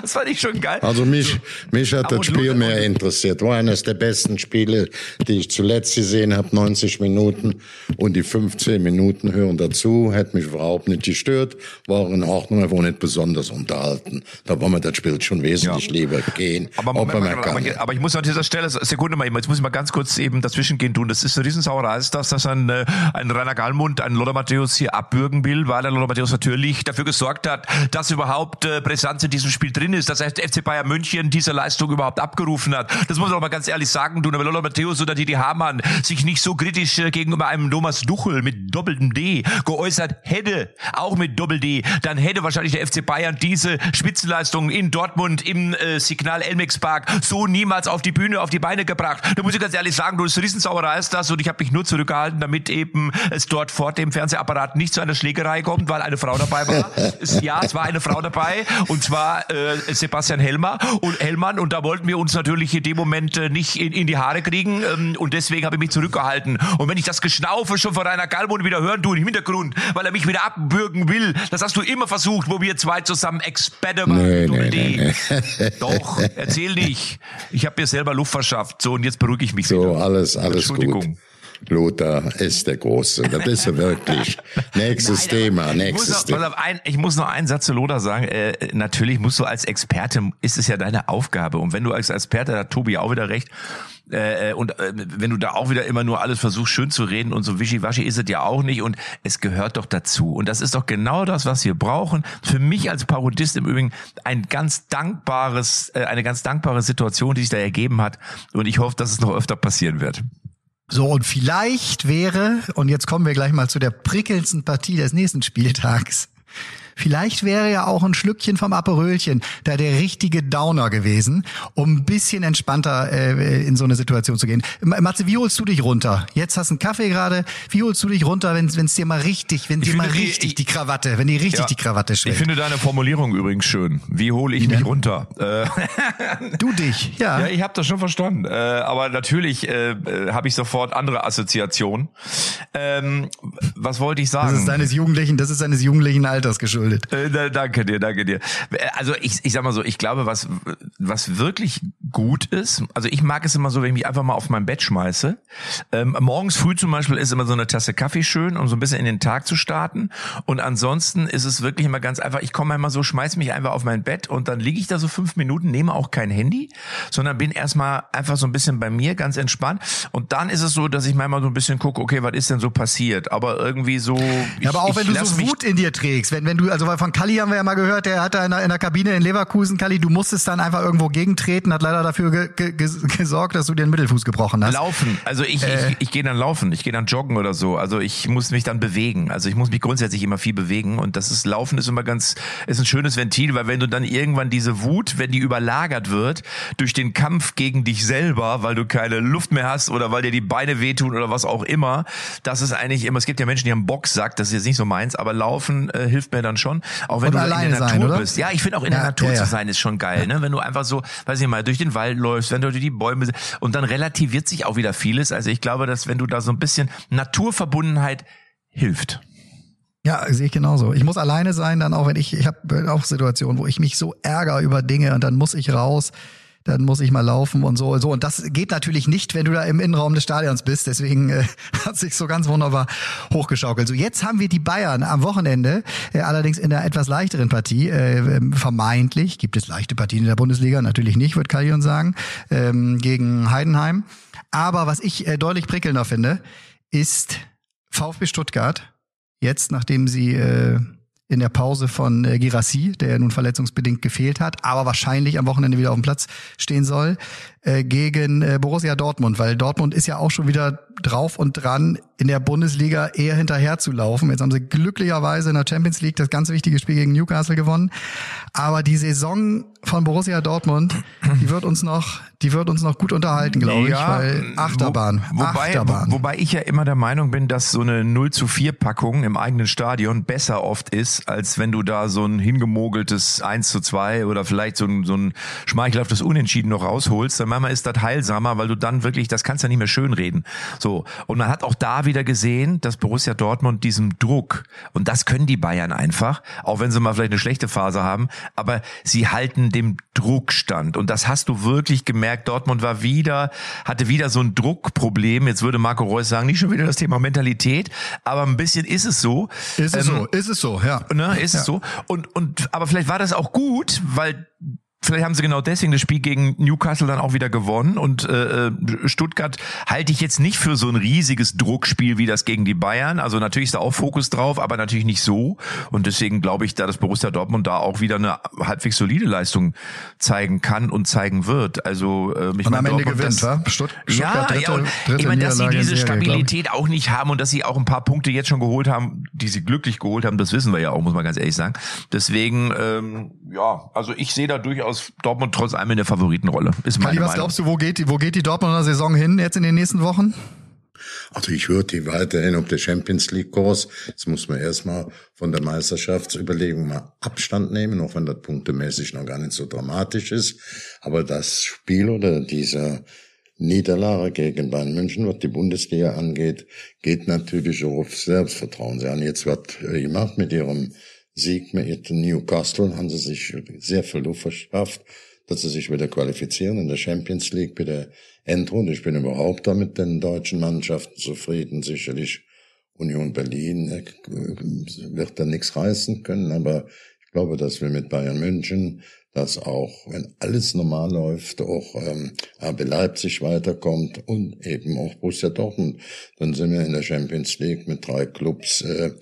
das fand ich schon geil. Also mich, mich hat das Spiel mehr interessiert. War eines der besten Spiele, die ich zuletzt gesehen habe, 90 Minuten und die 15 Minuten hören dazu, hätte mich überhaupt nicht gestört, war in Ordnung, aber nicht besonders unterhalten. Da war mir das Spiel schon wesentlich ja. lieber gehen. Aber, Moment, aber, aber, aber, ich muss an dieser Stelle, Sekunde mal, jetzt muss ich mal ganz kurz eben dazwischen gehen tun. Das ist Riesensauerei, ist das, dass ein, äh, ein Rainer Gallmund, ein Lothar Matthäus hier abbürgen will, weil der Lothar Matthäus natürlich dafür gesorgt hat, dass überhaupt äh, Brisanz in diesem Spiel drin ist, dass der FC Bayern München diese Leistung überhaupt abgerufen hat. Das muss man auch mal ganz ehrlich sagen, du, aber Lothar Matthäus oder Didi Hamann sich nicht so kritisch äh, gegenüber einem Thomas Duchel mit doppeltem D geäußert hätte, auch mit Doppel-D, dann hätte wahrscheinlich der FC Bayern diese Spitzenleistung in Dortmund im äh, Signal Elmex Park so niemals auf die Bühne, auf die Beine gebracht. Da muss ich ganz ehrlich sagen, du, das Riesensauerei ist das und ich habe mich nur zurückgehalten, damit eben es dort vor dem Fernsehapparat nicht zu einer Schlägerei kommt, weil eine Frau dabei war. ja, es war eine Frau dabei und zwar äh, Sebastian Helmer und Hellmann und da wollten wir uns natürlich in dem Moment äh, nicht in, in die Haare kriegen ähm, und deswegen habe ich mich zurückgehalten. Und wenn ich das Geschnaufe schon von Rainer Gallmund wieder hören tue im Hintergrund, weil er mich wieder abbürgen will, das hast du immer versucht, wo wir zwei zusammen Experte waren. Nee, nee, nee, nee. Doch, erzähl nicht. Ich habe mir selber Luft verschafft. So, und jetzt beruhige ich mich so, wieder. alles, alles Entschuldigung. gut. Lothar ist der Große. Da bist du wirklich. Nächstes Nein, Thema, ich nächstes muss noch, Thema. ich muss noch einen Satz zu Lothar sagen. Äh, natürlich musst du als Experte, ist es ja deine Aufgabe. Und wenn du als Experte, da hat Tobi auch wieder recht, äh, und äh, wenn du da auch wieder immer nur alles versuchst schön zu reden und so wischiwaschi ist es ja auch nicht und es gehört doch dazu. Und das ist doch genau das, was wir brauchen. Für mich als Parodist im Übrigen ein ganz dankbares, äh, eine ganz dankbare Situation, die sich da ergeben hat. Und ich hoffe, dass es noch öfter passieren wird. So, und vielleicht wäre, und jetzt kommen wir gleich mal zu der prickelndsten Partie des nächsten Spieltags. Vielleicht wäre ja auch ein Schlückchen vom Aperölchen da der richtige Downer gewesen, um ein bisschen entspannter äh, in so eine Situation zu gehen. Ma- Matze, wie holst du dich runter? Jetzt hast du einen Kaffee gerade. Wie holst du dich runter, wenn es dir mal richtig, wenn dir finde mal richtig ich- die Krawatte, wenn dir richtig Ja. die Krawatte Ich schwingt? finde deine Formulierung übrigens schön. Wie hole ich mich denn? runter? Äh, Du dich, ja. Ja, ich habe das schon verstanden. Äh, aber natürlich äh, äh, habe ich sofort andere Assoziationen. Ähm, was wollte ich sagen? das ist deines Jugendlichen, das ist deines jugendlichen Alters geschuldet. Äh, da, danke dir, danke dir. Äh, Also ich, ich sag mal so, ich glaube, was, was wirklich gut ist, also ich mag es immer so, wenn ich mich einfach mal auf mein Bett schmeiße. Ähm, morgens früh zum Beispiel ist immer so eine Tasse Kaffee schön, um so ein bisschen in den Tag zu starten. Und ansonsten ist es wirklich immer ganz einfach, ich komme immer so, schmeiß mich einfach auf mein Bett und dann liege ich da so fünf Minuten, nehme auch kein Handy, sondern bin erstmal einfach so ein bisschen bei mir, ganz entspannt. Und dann ist es so, dass ich manchmal so ein bisschen gucke, okay, was ist denn so passiert? Aber irgendwie so. Ja, aber auch ich, wenn ich du so Wut in dir trägst, wenn, wenn du, also weil von Kalli haben wir ja mal gehört, der hat da in der, in der Kabine in Leverkusen, Kalli, du musstest dann einfach irgendwo gegentreten, hat leider dafür ge, ge, ge, gesorgt, dass du dir den Mittelfuß gebrochen hast. Laufen. Also ich, Äh. ich, ich gehe dann laufen, ich gehe dann joggen oder so. Also ich muss mich dann bewegen. Also ich muss mich grundsätzlich immer viel bewegen. Und das ist Laufen ist immer ganz, ist ein schönes Ventil, weil wenn du dann irgendwann diese Wut, wenn die überlagert wird durch den Kampf gegen dich selber, weil du keine Luft mehr hast oder weil dir die Beine wehtun oder was auch immer, das ist eigentlich immer, es gibt ja Menschen, die haben Boxsack, das ist jetzt nicht so meins, aber Laufen äh, hilft mir dann schon. Auch wenn Und du in der sein, Natur oder? bist. Ja, ich finde auch in der Ja, Natur ja, ja. zu sein ist schon geil, ne? Wenn du einfach so, weiß ich mal, durch den Wald läufst, wenn du durch die Bäume und dann relativiert sich auch wieder vieles. Also ich glaube, dass wenn du da so ein bisschen Naturverbundenheit hilft. Ja, sehe ich genauso. Ich muss alleine sein, dann auch wenn ich, ich habe auch Situationen, wo ich mich so ärgere über Dinge und dann muss ich raus, dann muss ich mal laufen und so und so. Und das geht natürlich nicht, wenn du da im Innenraum des Stadions bist. Deswegen äh, hat sich so ganz wunderbar hochgeschaukelt. So, jetzt haben wir die Bayern am Wochenende, äh, allerdings in einer etwas leichteren Partie. Äh, ähm, vermeintlich gibt es leichte Partien in der Bundesliga, natürlich nicht, wird Kallion sagen, ähm, gegen Heidenheim. Aber was ich äh, deutlich prickelnder finde, ist VfB Stuttgart jetzt, nachdem sie äh, in der Pause von äh, Girassi, der ja nun verletzungsbedingt gefehlt hat, aber wahrscheinlich am Wochenende wieder auf dem Platz stehen soll, äh, gegen äh, Borussia Dortmund, weil Dortmund ist ja auch schon wieder drauf und dran, in der Bundesliga eher hinterher zu laufen. Jetzt haben sie glücklicherweise in der Champions League das ganz wichtige Spiel gegen Newcastle gewonnen. Aber die Saison von Borussia Dortmund, die wird uns noch, die wird uns noch gut unterhalten, glaube ich, weil Achterbahn, Wo, wobei, Achterbahn. Wo, wobei ich ja immer der Meinung bin, dass so eine 0 zu 4 Packung im eigenen Stadion besser oft ist, als wenn du da so ein hingemogeltes 1 zu 2 oder vielleicht so ein, so ein schmeichelhaftes Unentschieden noch rausholst. Dann manchmal ist das heilsamer, weil du dann wirklich, das kannst du ja nicht mehr schönreden. So. Und man hat auch da wieder gesehen, dass Borussia Dortmund diesem Druck, und das können die Bayern einfach, auch wenn sie mal vielleicht eine schlechte Phase haben, aber sie halten dem Druck stand. Und das hast du wirklich gemerkt. Dortmund war wieder, hatte wieder so ein Druckproblem. Jetzt würde Marco Reus sagen, nicht schon wieder das Thema Mentalität, aber ein bisschen ist es so. ist es Ähm, so, ist es so, ja. Ne, ist es so. Und, und, aber vielleicht war das auch gut, weil Vielleicht haben sie genau deswegen das Spiel gegen Newcastle dann auch wieder gewonnen und äh, äh, Stuttgart halte ich jetzt nicht für so ein riesiges Druckspiel wie das gegen die Bayern. Also natürlich ist da auch Fokus drauf, aber natürlich nicht so. Und deswegen glaube ich, da dass Borussia Dortmund da auch wieder eine halbwegs solide Leistung zeigen kann und zeigen wird. Also äh, ich Und meine, am Ende gewinnt, das- wa? Stutt ja, Stuttgart dritte, ja, und dritte ich meine, dass sie diese. Stabilität auch nicht haben und dass sie auch ein paar Punkte jetzt schon geholt haben, die sie glücklich geholt haben, das wissen wir ja auch, muss man ganz ehrlich sagen. Deswegen, ähm, ja, also ich sehe da durchaus Dortmund trotz allem in der Favoritenrolle. Ist meine Kali, was Meinung. glaubst du, wo geht die, wo geht die Dortmunder Saison hin jetzt in den nächsten Wochen? Also ich würde die weiterhin auf der Champions League Kurs. Jetzt muss man erstmal von der Meisterschaftsüberlegung mal Abstand nehmen, auch wenn das punktemäßig noch gar nicht so dramatisch ist. Aber das Spiel oder diese Niederlage gegen Bayern München, was die Bundesliga angeht, geht natürlich auch auf Selbstvertrauen. Sie haben jetzt was äh, gemacht mit ihrem Sieg mit Newcastle, haben sie sich sehr viel Luft verschafft. dass sie sich wieder qualifizieren in der Champions League bei der Endrunde. Ich bin überhaupt da mit den deutschen Mannschaften zufrieden. Sicherlich Union Berlin äh, wird da nichts reißen können, aber ich glaube, dass wir mit Bayern München, dass auch, wenn alles normal läuft, auch ähm, RB Leipzig weiterkommt und eben auch Borussia Dortmund, dann sind wir in der Champions League mit drei Clubs äh,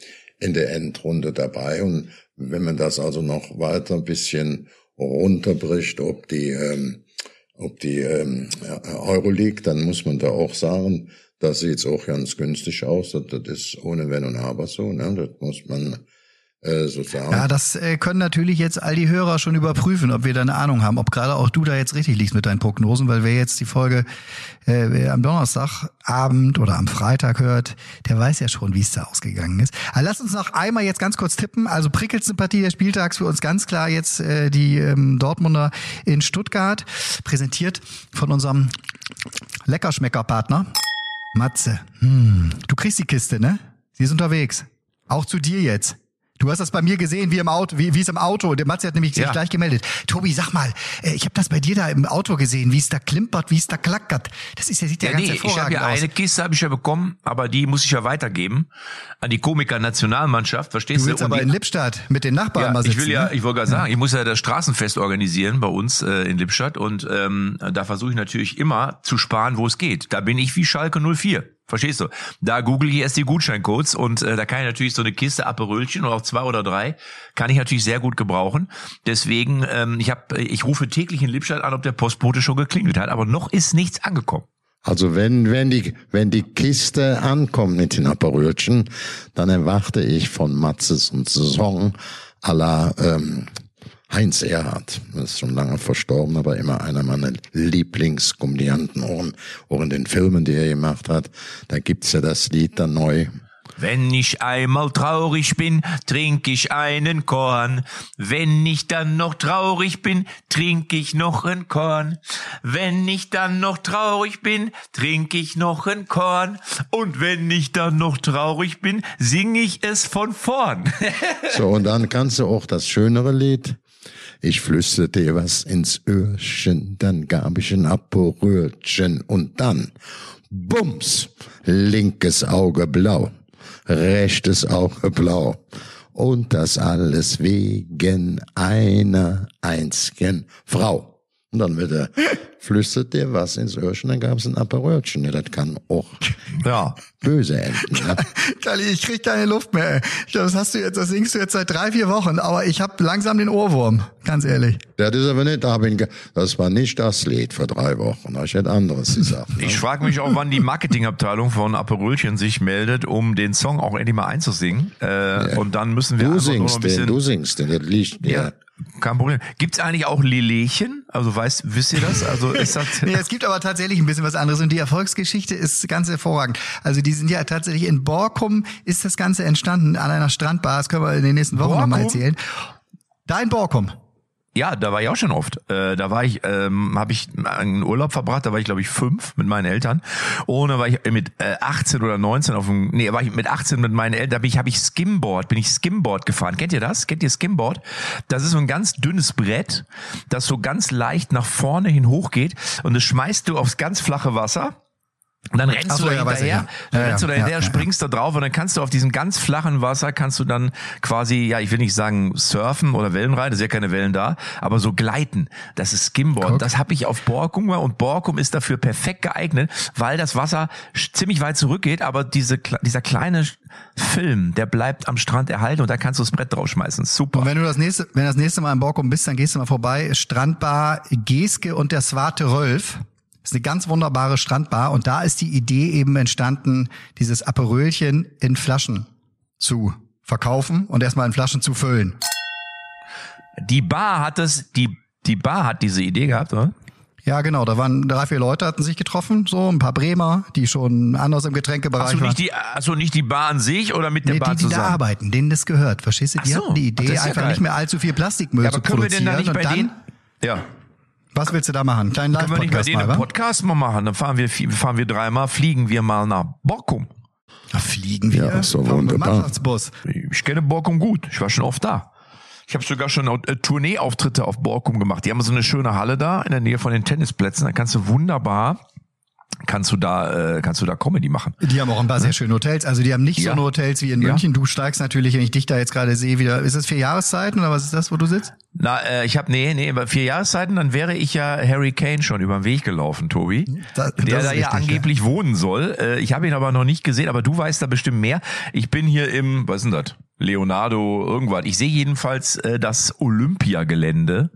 in der Endrunde dabei. Und wenn man das also noch weiter ein bisschen runterbricht, ob die ähm, ob die ähm, Euroleague, dann muss man da auch sagen, das sieht auch ganz günstig aus. Das, das ist ohne Wenn und Aber so. Ne? Das muss man äh, so sagen. Ja, das äh, können natürlich jetzt all die Hörer schon überprüfen, ob wir da eine Ahnung haben, ob gerade auch du da jetzt richtig liegst mit deinen Prognosen, weil wer jetzt die Folge äh, am Donnerstagabend oder am Freitag hört, der weiß ja schon, wie es da ausgegangen ist. Aber lass uns noch einmal jetzt ganz kurz tippen. Also prickelste Partie des Spieltags für uns ganz klar jetzt äh, die ähm, Dortmunder in Stuttgart, präsentiert von unserem Leckerschmeckerpartner Matze. Hm. Du kriegst die Kiste, ne? Sie ist unterwegs. Auch zu dir jetzt. Du hast das bei mir gesehen, wie im Auto, wie, wie es im Auto. Der Matze hat nämlich sich Ja. gleich gemeldet. Tobi, sag mal, äh, ich habe das bei dir da im Auto gesehen, wie es da klimpert, wie es da klackert. Das ist ja sieht ja, Ja, ganz nee, ich habe hervorragend ja aus. eine Kiste habe ich ja bekommen, aber die muss ich ja weitergeben an die Komiker-Nationalmannschaft, verstehst du du? willst aber die- in Lippstadt mit den Nachbarn ja, mal sitzen. ich will ja, ne? ich wollte gerade sagen, ich muss ja das Straßenfest organisieren bei uns äh, in Lippstadt und ähm, da versuche ich natürlich immer zu sparen, wo es geht. Da bin ich wie Schalke 04. Verstehst du? Da google ich erst die Gutscheincodes und äh, da kann ich natürlich so eine Kiste Aperölchen oder auch zwei oder drei kann ich natürlich sehr gut gebrauchen. Deswegen, ähm, ich habe, ich rufe täglich in Lippstadt an, ob der Postbote schon geklingelt hat, aber noch ist nichts angekommen. Also wenn, wenn die, wenn die Kiste ankommt mit den Aperölchen, dann erwarte ich von Matzes und Saison à la, ähm, Heinz Erhardt. Das ist schon lange verstorben, aber immer einer meiner Lieblingskomödianten, auch, in- auch in den Filmen, die er gemacht hat. Da gibt's ja das Lied dann neu. Wenn ich einmal traurig bin, trink ich einen Korn. Wenn ich dann noch traurig bin, trink ich noch ein Korn. Wenn ich dann noch traurig bin, trink ich noch ein Korn. Und wenn ich dann noch traurig bin, sing ich es von vorn. So, und dann kannst du auch das schönere Lied. Ich flüsterte dir was ins Öhrchen, dann gab ich ein Aperölchen und dann, bums, linkes Auge blau, rechtes Auge blau. Und das alles wegen einer einzigen Frau. Und dann wird er, flüstert dir was ins Öhrchen, dann gab es ein Aperölchen. Ja, das kann auch Ja. böse enden. Ne? Kali, ich krieg keine Luft mehr. ey. Das hast du jetzt, das singst du jetzt seit drei, vier Wochen, aber ich habe langsam den Ohrwurm, ganz ehrlich. Das ist aber nicht, da ge- das war nicht das Lied vor drei Wochen. Ich hätte anderes gesagt. ne? Ich frage mich auch, wann die Marketingabteilung von Aperölchen sich meldet, um den Song auch endlich mal einzusingen. Äh, Und dann müssen wir Du einfach nur singst ein den, bisschen du singst den, das liegt Ja, mir. Kein Problem. Gibt's eigentlich auch Liliechen? Also weißt, wisst ihr das? Also ist das Nee, es gibt aber tatsächlich ein bisschen was anderes und die Erfolgsgeschichte ist ganz hervorragend. Also die sind ja tatsächlich in Borkum ist das Ganze entstanden an einer Strandbar. Das können wir in den nächsten Wochen nochmal erzählen. Da in Borkum. Ja, da war ich auch schon oft. Äh, da war ich, ähm, habe ich einen Urlaub verbracht, da war ich glaube ich fünf mit meinen Eltern. Da war ich mit äh, 18 oder 19 auf dem, nee, war ich mit 18 mit meinen Eltern, da bin ich, habe ich Skimboard, bin ich Skimboard gefahren. Kennt ihr das? Kennt ihr Skimboard? Das ist so ein ganz dünnes Brett, das so ganz leicht nach vorne hin hochgeht und das schmeißt du aufs ganz flache Wasser. Und dann rennst so, du da ja, ich, hinterher, ja. dann Ja, rennst du da hinterher, springst da drauf und dann kannst du auf diesem ganz flachen Wasser kannst du dann quasi, ja, ich will nicht sagen surfen oder Wellenreiten, ist ja keine Wellen da, aber so gleiten. Das ist Skimboard. Guck. Das habe ich auf Borkum und Borkum ist dafür perfekt geeignet, weil das Wasser ziemlich weit zurückgeht, aber diese, dieser kleine Film, der bleibt am Strand erhalten und da kannst du das Brett draufschmeißen. Super. Und wenn du das nächste, wenn das nächste Mal in Borkum bist, dann gehst du mal vorbei. Strandbar Geske und der Swarte Rölf. Das ist eine ganz wunderbare Strandbar und da ist die Idee eben entstanden, dieses Aperölchen in Flaschen zu verkaufen und erstmal in Flaschen zu füllen. Die Bar hat es, die, die Bar hat diese Idee gehabt, oder? Ja, genau. Da waren drei, vier Leute hatten sich getroffen, so ein paar Bremer, die schon anders im Getränkebereich waren. nicht die, achso, nicht die Bar an sich oder mit der Nee, Bar die, die da zusammen? arbeiten, denen das gehört. Verstehst du? Die Ach so. hatten die Ach, Idee, ja einfach geil. nicht mehr allzu viel Plastikmüll Ja, zu aber können wir denn produzieren. da nicht und bei dann, denen? Ja. Was willst du da machen? Kleinen Können wir nicht bei Live-Podcast denen mal, einen? Podcast mal machen? Dann fahren wir, fahren wir dreimal, fliegen wir mal nach Borkum. Da fliegen wir. Ja, mit wunderbar. Mannschaftsbus. Ich kenne Borkum gut. Ich war schon oft da. Ich habe sogar schon äh, Tourneeauftritte auf Borkum gemacht. Die haben so eine schöne Halle da in der Nähe von den Tennisplätzen. Da kannst du wunderbar kannst du da äh, kannst du da Comedy machen. Die haben auch ein paar sehr schöne Hotels. Also die haben nicht Ja. so Hotels wie in Ja. München. Du steigst natürlich, wenn ich dich da jetzt gerade sehe, wieder. Ist das vier Jahreszeiten oder was ist das, wo du sitzt? Na, äh, ich habe nee, nee, bei vier Jahreszeiten, dann wäre ich ja Harry Kane schon über den Weg gelaufen, Tobi. Da- der da ja richtig, angeblich wohnen soll. Äh, ich habe ihn aber noch nicht gesehen, aber du weißt da bestimmt mehr. Ich bin hier im, was ist denn das? Leonardo irgendwas. Ich sehe jedenfalls äh, das Olympiagelände.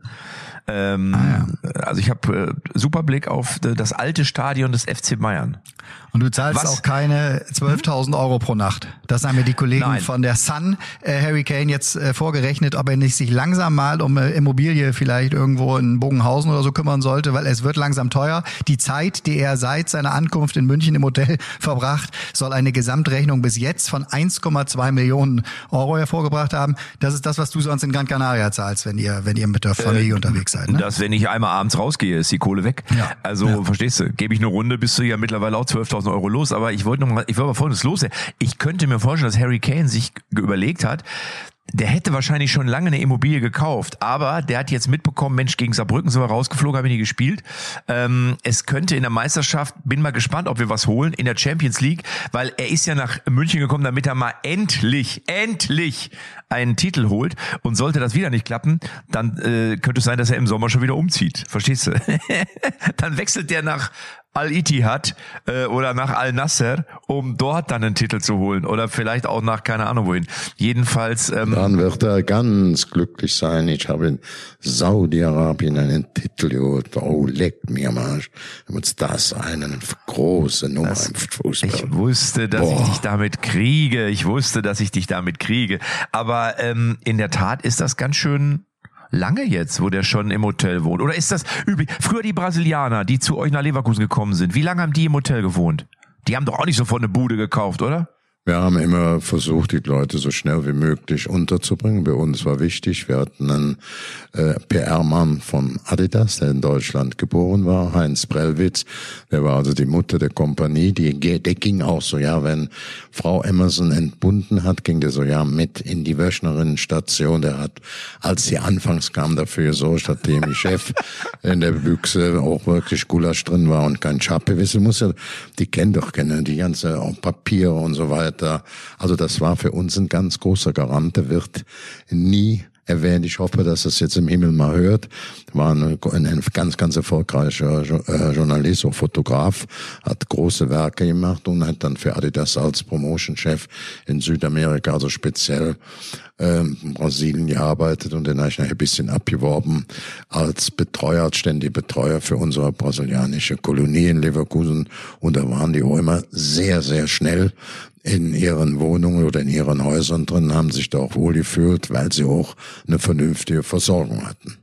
Ähm, Also ich habe äh, super Blick auf äh, das alte Stadion des FC Bayern. Und du zahlst Was? auch keine 12.000 Euro pro Nacht. Das haben mir die Kollegen Nein. von der Sun, äh, Harry Kane, jetzt äh, vorgerechnet, ob er nicht sich langsam mal um äh, Immobilie vielleicht irgendwo in Bogenhausen oder so kümmern sollte, weil es wird langsam teuer. Die Zeit, die er seit seiner Ankunft in München im Hotel verbracht, soll eine Gesamtrechnung bis jetzt von 1,2 Millionen Euro hervorgebracht haben. Das ist das, was du sonst in Gran Canaria zahlst, wenn ihr, wenn ihr mit der Familie unterwegs seid. Ne? Dass wenn ich einmal abends rausgehe, ist die Kohle weg. Ja. Also Ja. verstehst du, gebe ich eine Runde, bist du ja mittlerweile auch 12.000 Euro los. Aber ich wollte noch mal, ich wollte mal folgendes los. Ich könnte mir vorstellen, dass Harry Kane sich überlegt hat, der hätte wahrscheinlich schon lange eine Immobilie gekauft, aber der hat jetzt mitbekommen, Mensch, gegen Saarbrücken sind wir rausgeflogen, haben wir nie gespielt. Ähm, es könnte in der Meisterschaft, bin mal gespannt, ob wir was holen, in der Champions League, weil er ist ja nach München gekommen, damit er mal endlich, endlich einen Titel holt. Und sollte das wieder nicht klappen, dann äh, könnte es sein, dass er im Sommer schon wieder umzieht. Verstehst du? dann wechselt der nach Al-Ittihad äh, oder nach Al-Nasser, um dort dann einen Titel zu holen. Oder vielleicht auch nach keine Ahnung wohin. Jedenfalls, ähm, Dann wird er ganz glücklich sein. Ich habe in Saudi-Arabien einen Titel geholt. Oh, leck mir Arsch. Muss das? Eine große Nummer im Fußball. Ich wusste, dass ich Boah. dich damit kriege. Ich wusste, dass ich dich damit kriege. Aber ähm, in der Tat ist das ganz schön lange jetzt, wo der schon im Hotel wohnt. Oder ist das üblich? Früher die Brasilianer, die zu euch nach Leverkusen gekommen sind, wie lange haben die im Hotel gewohnt? Die haben doch auch nicht sofort eine Bude gekauft, oder? Wir haben immer versucht, die Leute so schnell wie möglich unterzubringen. Bei uns war wichtig, wir hatten einen äh, PR-Mann von Adidas, der in Deutschland geboren war, Heinz Brellwitz. Der war also die Mutter der Kompanie. Die, der ging auch so, ja, wenn Frau Emerson entbunden hat, ging der so, ja, mit in die Wöchnerinnenstation. Der hat, als sie anfangs kam, dafür gesorgt, dass dem Chef in der Büchse auch wirklich Gulasch drin war und kein Schappe. Wissen muss ja, die kennen doch kennen, die ganze auch Papiere und so weiter. Also das war für uns ein ganz großer Garant. Der wird nie erwähnt. Ich hoffe, dass es jetzt im Himmel mal hört. War ein, ein ganz, ganz erfolgreicher äh, Journalist, auch Fotograf, hat große Werke gemacht und hat dann für Adidas als Promotion-Chef in Südamerika, also speziell ähm, Brasilien gearbeitet und den habe ich nachher ein bisschen abgeworben als Betreuer, als ständiger Betreuer für unsere brasilianische Kolonie in Leverkusen. Und da waren die auch immer sehr, sehr schnell in ihren Wohnungen oder in ihren Häusern drin, haben sich da auch wohl gefühlt, weil sie auch eine vernünftige Versorgung hatten.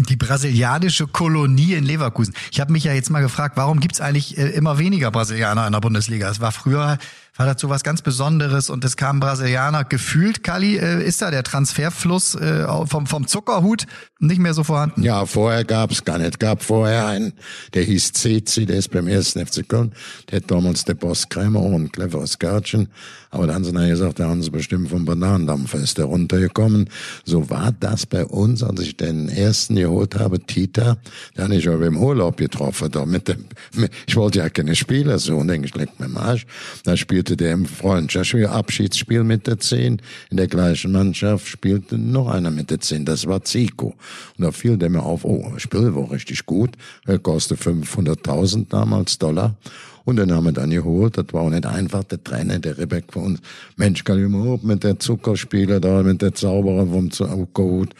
Die brasilianische Kolonie in Leverkusen. Ich habe mich ja jetzt mal gefragt, warum gibt's eigentlich äh, immer weniger Brasilianer in der Bundesliga? Es war früher, war so was ganz Besonderes und es kamen Brasilianer. Gefühlt, Kali, äh, ist da der Transferfluss äh, vom, vom Zuckerhut nicht mehr so vorhanden? Ja, vorher gab's gar nicht. Gab vorher einen, der hieß Ceci, der ist beim ersten FC Köln. Der hat damals der Boss Krämer und cleveres Gärtchen. Aber da haben sie dann gesagt, da haben sie bestimmt vom Bananendampfer ist der runtergekommen. So war das bei uns, als ich den ersten geholt habe, Tita. Da habe ich aber im Urlaub getroffen. Da mit dem, ich wollte ja keine Spieler so und denke ich, leck mir am Arsch. Da spielte der im Freundschaftsspiel, mit der Zehn. In der gleichen Mannschaft spielte noch einer mit der Zehn. Das war Zico. Und da fiel der mir auf, oh, Spiel war richtig gut. Er kostete 500.000 damals Dollar. Und den haben wir dann geholt. Das war auch nicht einfach. Der Trainer, der Rebek von uns. Mensch, kann ich mal mit der Zuckerspieler da, mit der Zauberer vom Zuckerhut.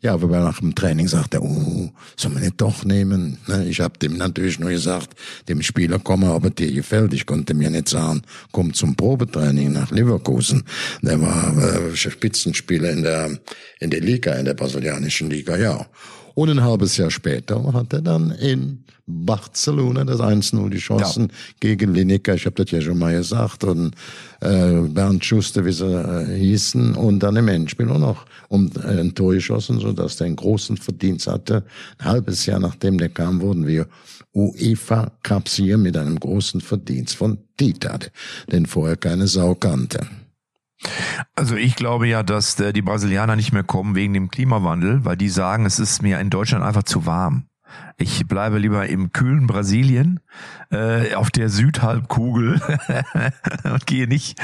Ja, aber nach dem Training sagt er, oh, soll man nicht doch nehmen? Ne, Ich habe dem natürlich nur gesagt, dem Spieler komme, aber dir gefällt. Ich konnte mir nicht sagen, komm zum Probetraining nach Leverkusen. Der war äh, Spitzenspieler in der in der Liga, in der brasilianischen Liga, ja. Und ein halbes Jahr später hat er dann in Barcelona das 1-0 geschossen gegen Lineker. Ich habe das ja schon mal gesagt. Und äh, Bernd Schuster, wie sie äh, hießen. Und dann im Endspiel auch noch um äh, ein Tor geschossen, sodass der einen großen Verdienst hatte. Ein halbes Jahr nachdem der kam, wurden wir UEFA Cupsieger mit einem großen Verdienst von Tita, den vorher keine Sau kannte. Also ich glaube ja, dass äh, die Brasilianer nicht mehr kommen wegen dem Klimawandel, weil die sagen, es ist mir in Deutschland einfach zu warm. Ich bleibe lieber im kühlen Brasilien, äh, auf der Südhalbkugel und gehe nicht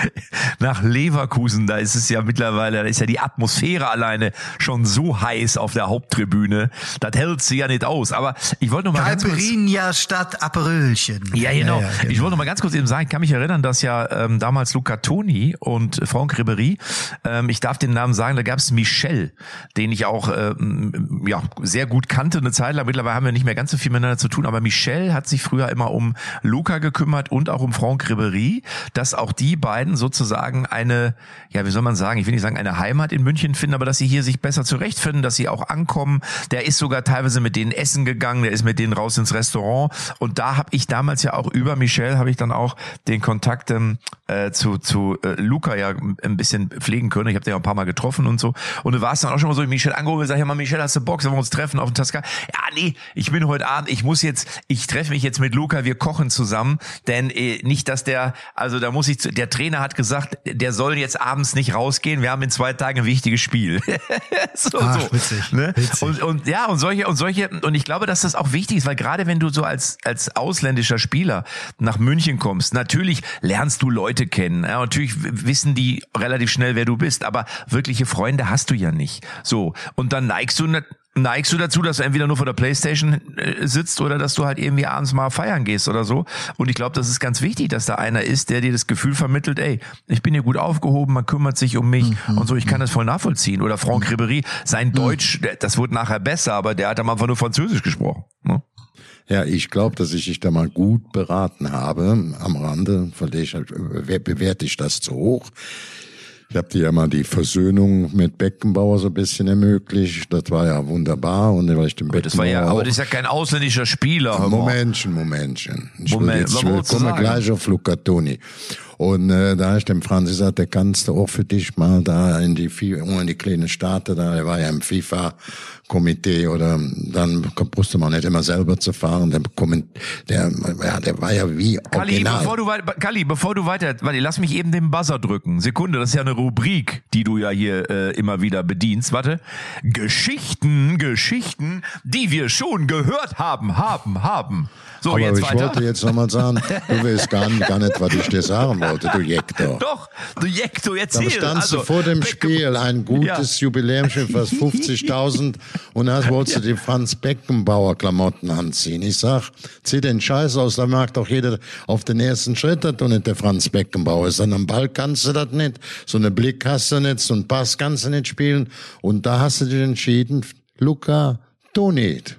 nach Leverkusen. Da ist es ja mittlerweile, da ist ja die Atmosphäre alleine schon so heiß auf der Haupttribüne. Das hält sie ja nicht aus. Aber ich wollte noch mal ganz kurz... Caipirinha statt Aperölchen. Ja, genau. Ja, ja, Ich wollte noch mal ganz kurz eben sagen, ich kann mich erinnern, dass ja ähm, damals Luca Toni und Franck Ribéry, ähm, ich darf den Namen sagen, da gab es Michel, den ich auch ähm, ja sehr gut kannte eine Zeit lang. Mittlerweile haben wir nicht mehr ganz so viel miteinander zu tun, aber Michel hat sich früher immer um Luca gekümmert und auch um Franck Ribéry, dass auch die beiden sozusagen eine, ja, wie soll man sagen, ich will nicht sagen eine Heimat in München finden, aber dass sie hier sich besser zurechtfinden, dass sie auch ankommen. Der ist sogar teilweise mit denen essen gegangen, der ist mit denen raus ins Restaurant und da habe ich damals ja auch über Michel habe ich dann auch den Kontakt ähm, äh, zu zu äh, Luca ja ein bisschen pflegen können. Ich habe den ja ein paar Mal getroffen und so und du warst dann auch schon mal so, Michel angerufen, sag ich mal, Michel, hast du Bock, sollen wir uns treffen auf dem Tasca? Ja, nee, ich bin heute Abend, ich muss jetzt, ich treffe mich jetzt mit Luca, wir kochen zusammen, denn äh, nicht, dass der, also da muss ich, zu, der Trainer hat gesagt, der soll jetzt abends nicht rausgehen, wir haben in zwei Tagen ein wichtiges Spiel. so, Ach, so, witzig, ne? witzig. Und, und ja, und solche, und solche, und ich glaube, dass das auch wichtig ist, weil gerade wenn du so als, als ausländischer Spieler nach München kommst, natürlich lernst du Leute kennen, ja, natürlich wissen die relativ schnell, wer du bist, aber wirkliche Freunde hast du ja nicht. So, und dann neigst du, neigst du dazu, dass du entweder nur vor der Playstation äh, sitzt oder dass du halt irgendwie abends mal feiern gehst oder so. Und ich glaube, das ist ganz wichtig, dass da einer ist, der dir das Gefühl vermittelt, ey, ich bin hier gut aufgehoben, man kümmert sich um mich und so, ich kann das voll nachvollziehen. Oder Franck Ribéry, sein Deutsch, der- das wurde nachher besser, aber der hat am Anfang nur Französisch gesprochen. Ne? Ja, ich glaube, dass ich dich da mal gut beraten habe. Am Rande, vielleicht äh, bewerte ich das zu hoch. Ich habe dir ja mal die Versöhnung mit Beckenbauer so ein bisschen ermöglicht. Das war ja wunderbar. Und weil ich den Beckenbauer Das war ja, aber das ist ja kein ausländischer Spieler. Momentchen, Momentchen. Ich Moment, will jetzt, ich will, komme gleich auf Luca Toni. Und äh, da ich dem Franz gesagt, der kannst du auch für dich mal da in die, in die kleine Staaten, da er war ja im FIFA-Komitee oder dann du mal nicht immer selber zu fahren. Der, der, ja, der war ja wie Kalli, original. bevor du Kalli, bevor du weiter, warte, lass mich eben den Buzzer drücken. Sekunde, das ist ja eine Rubrik, die du ja hier äh, immer wieder bedienst. Warte. Geschichten, Geschichten, die wir schon gehört haben, haben, haben. So, Aber jetzt ich weiter. wollte jetzt nochmal sagen, du weißt gar, nicht- gar nicht, was ich dir sagen wollte, du Jektor. Doch, du Jekto, jetzt Da hier. standst also, du vor dem Beck- Spiel, ein gutes Jubiläumschiff, fast 50.000 und da wolltest du die Franz Beckenbauer Klamotten anziehen. Ich sag, zieh den Scheiß aus, da mag doch jeder auf den ersten Schritt, dass du nicht der Franz Beckenbauer ist. An am Ball kannst du das nicht, so eine Blick hast du nicht, so einen Pass kannst du nicht spielen und da hast du dich entschieden, Luca Donit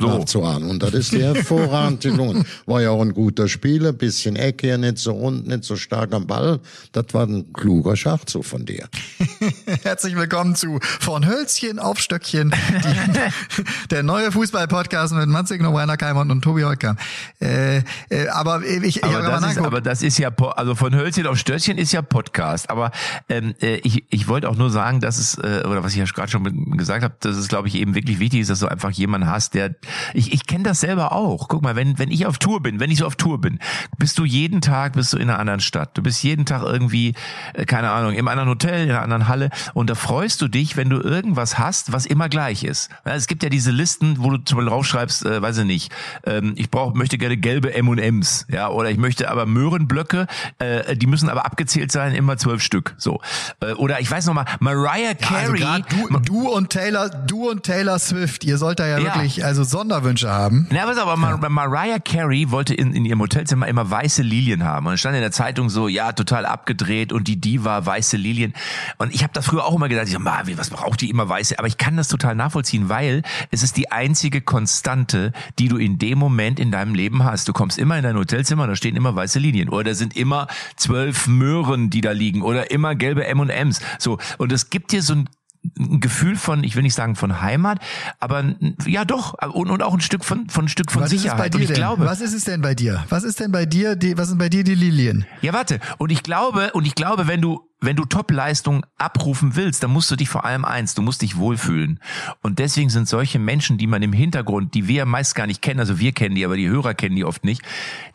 So. nachzuahmen. Und das ist dir hervorragend gelungen. War ja auch ein guter Spieler, bisschen Ecke, nicht so rund, nicht so stark am Ball. Das war ein kluger Schachzug von dir. Herzlich willkommen zu Von Hölzchen auf Stöckchen, die, der neue Fußball-Podcast mit Matze Knob, Rainer Keimond und Tobi Holtkamp. Äh, äh, aber ich, ich Aber habe mal das, ist, aber das ist ja, also von Hölzchen auf Stößchen ist ja Podcast. Aber ähm, äh, ich, ich wollte auch nur sagen, dass es, äh, oder was ich ja gerade schon gesagt habe, dass es, glaube ich, eben wirklich wichtig ist, dass du einfach jemanden hast, der, ich, ich kenne das selber auch. Guck mal, wenn, wenn ich auf Tour bin, wenn ich so auf Tour bin, bist du jeden Tag, bist du in einer anderen Stadt. Du bist jeden Tag irgendwie, äh, keine Ahnung, im anderen Hotel, in einer anderen Halle. Und da freust du dich, wenn du irgendwas hast, was immer gleich ist. Es gibt ja diese Listen, wo du zum Beispiel draufschreibst, äh, weiß ich nicht, ähm, ich brauche, möchte gerne gelbe M&M's, ja, oder ich möchte aber Möhrenblöcke, äh, die müssen aber abgezählt sein, immer zwölf Stück, so. Äh, oder ich weiß noch mal, Mariah Ja, also Carey, du, du und Taylor, du und Taylor Swift, ihr sollt da ja, Ja. wirklich also Sonderwünsche haben. Na, was aber Mar Mariah Carey wollte in, in ihrem Hotelzimmer immer weiße Lilien haben. Und stand in der Zeitung so, ja, total abgedreht und die Diva weiße Lilien. Und ich habe das früher auch immer gedacht, ich sag, "Ma, was braucht die immer weiße? Aber ich kann das total nachvollziehen, weil es ist die einzige Konstante, die du in dem Moment in deinem Leben hast. Du kommst immer in dein Hotelzimmer, da stehen immer weiße Linien. Oder da sind immer zwölf Möhren, die da liegen. Oder immer gelbe M&M's. So. Und es gibt dir so ein ein Gefühl von, ich will nicht sagen von Heimat, aber ja doch und, und auch ein Stück von von ein Stück von Was Sicherheit. und ich denn? glaube, Was ist es denn bei dir? Was ist denn bei dir, die, was sind bei dir die Lilien? ja warte, und ich glaube und ich glaube, wenn du wenn du Top-Leistung abrufen willst, dann musst du dich vor allem eins, du musst dich wohlfühlen. Und deswegen sind solche Menschen, die man im Hintergrund, die wir meist gar nicht kennen, also wir kennen die, aber die Hörer kennen die oft nicht,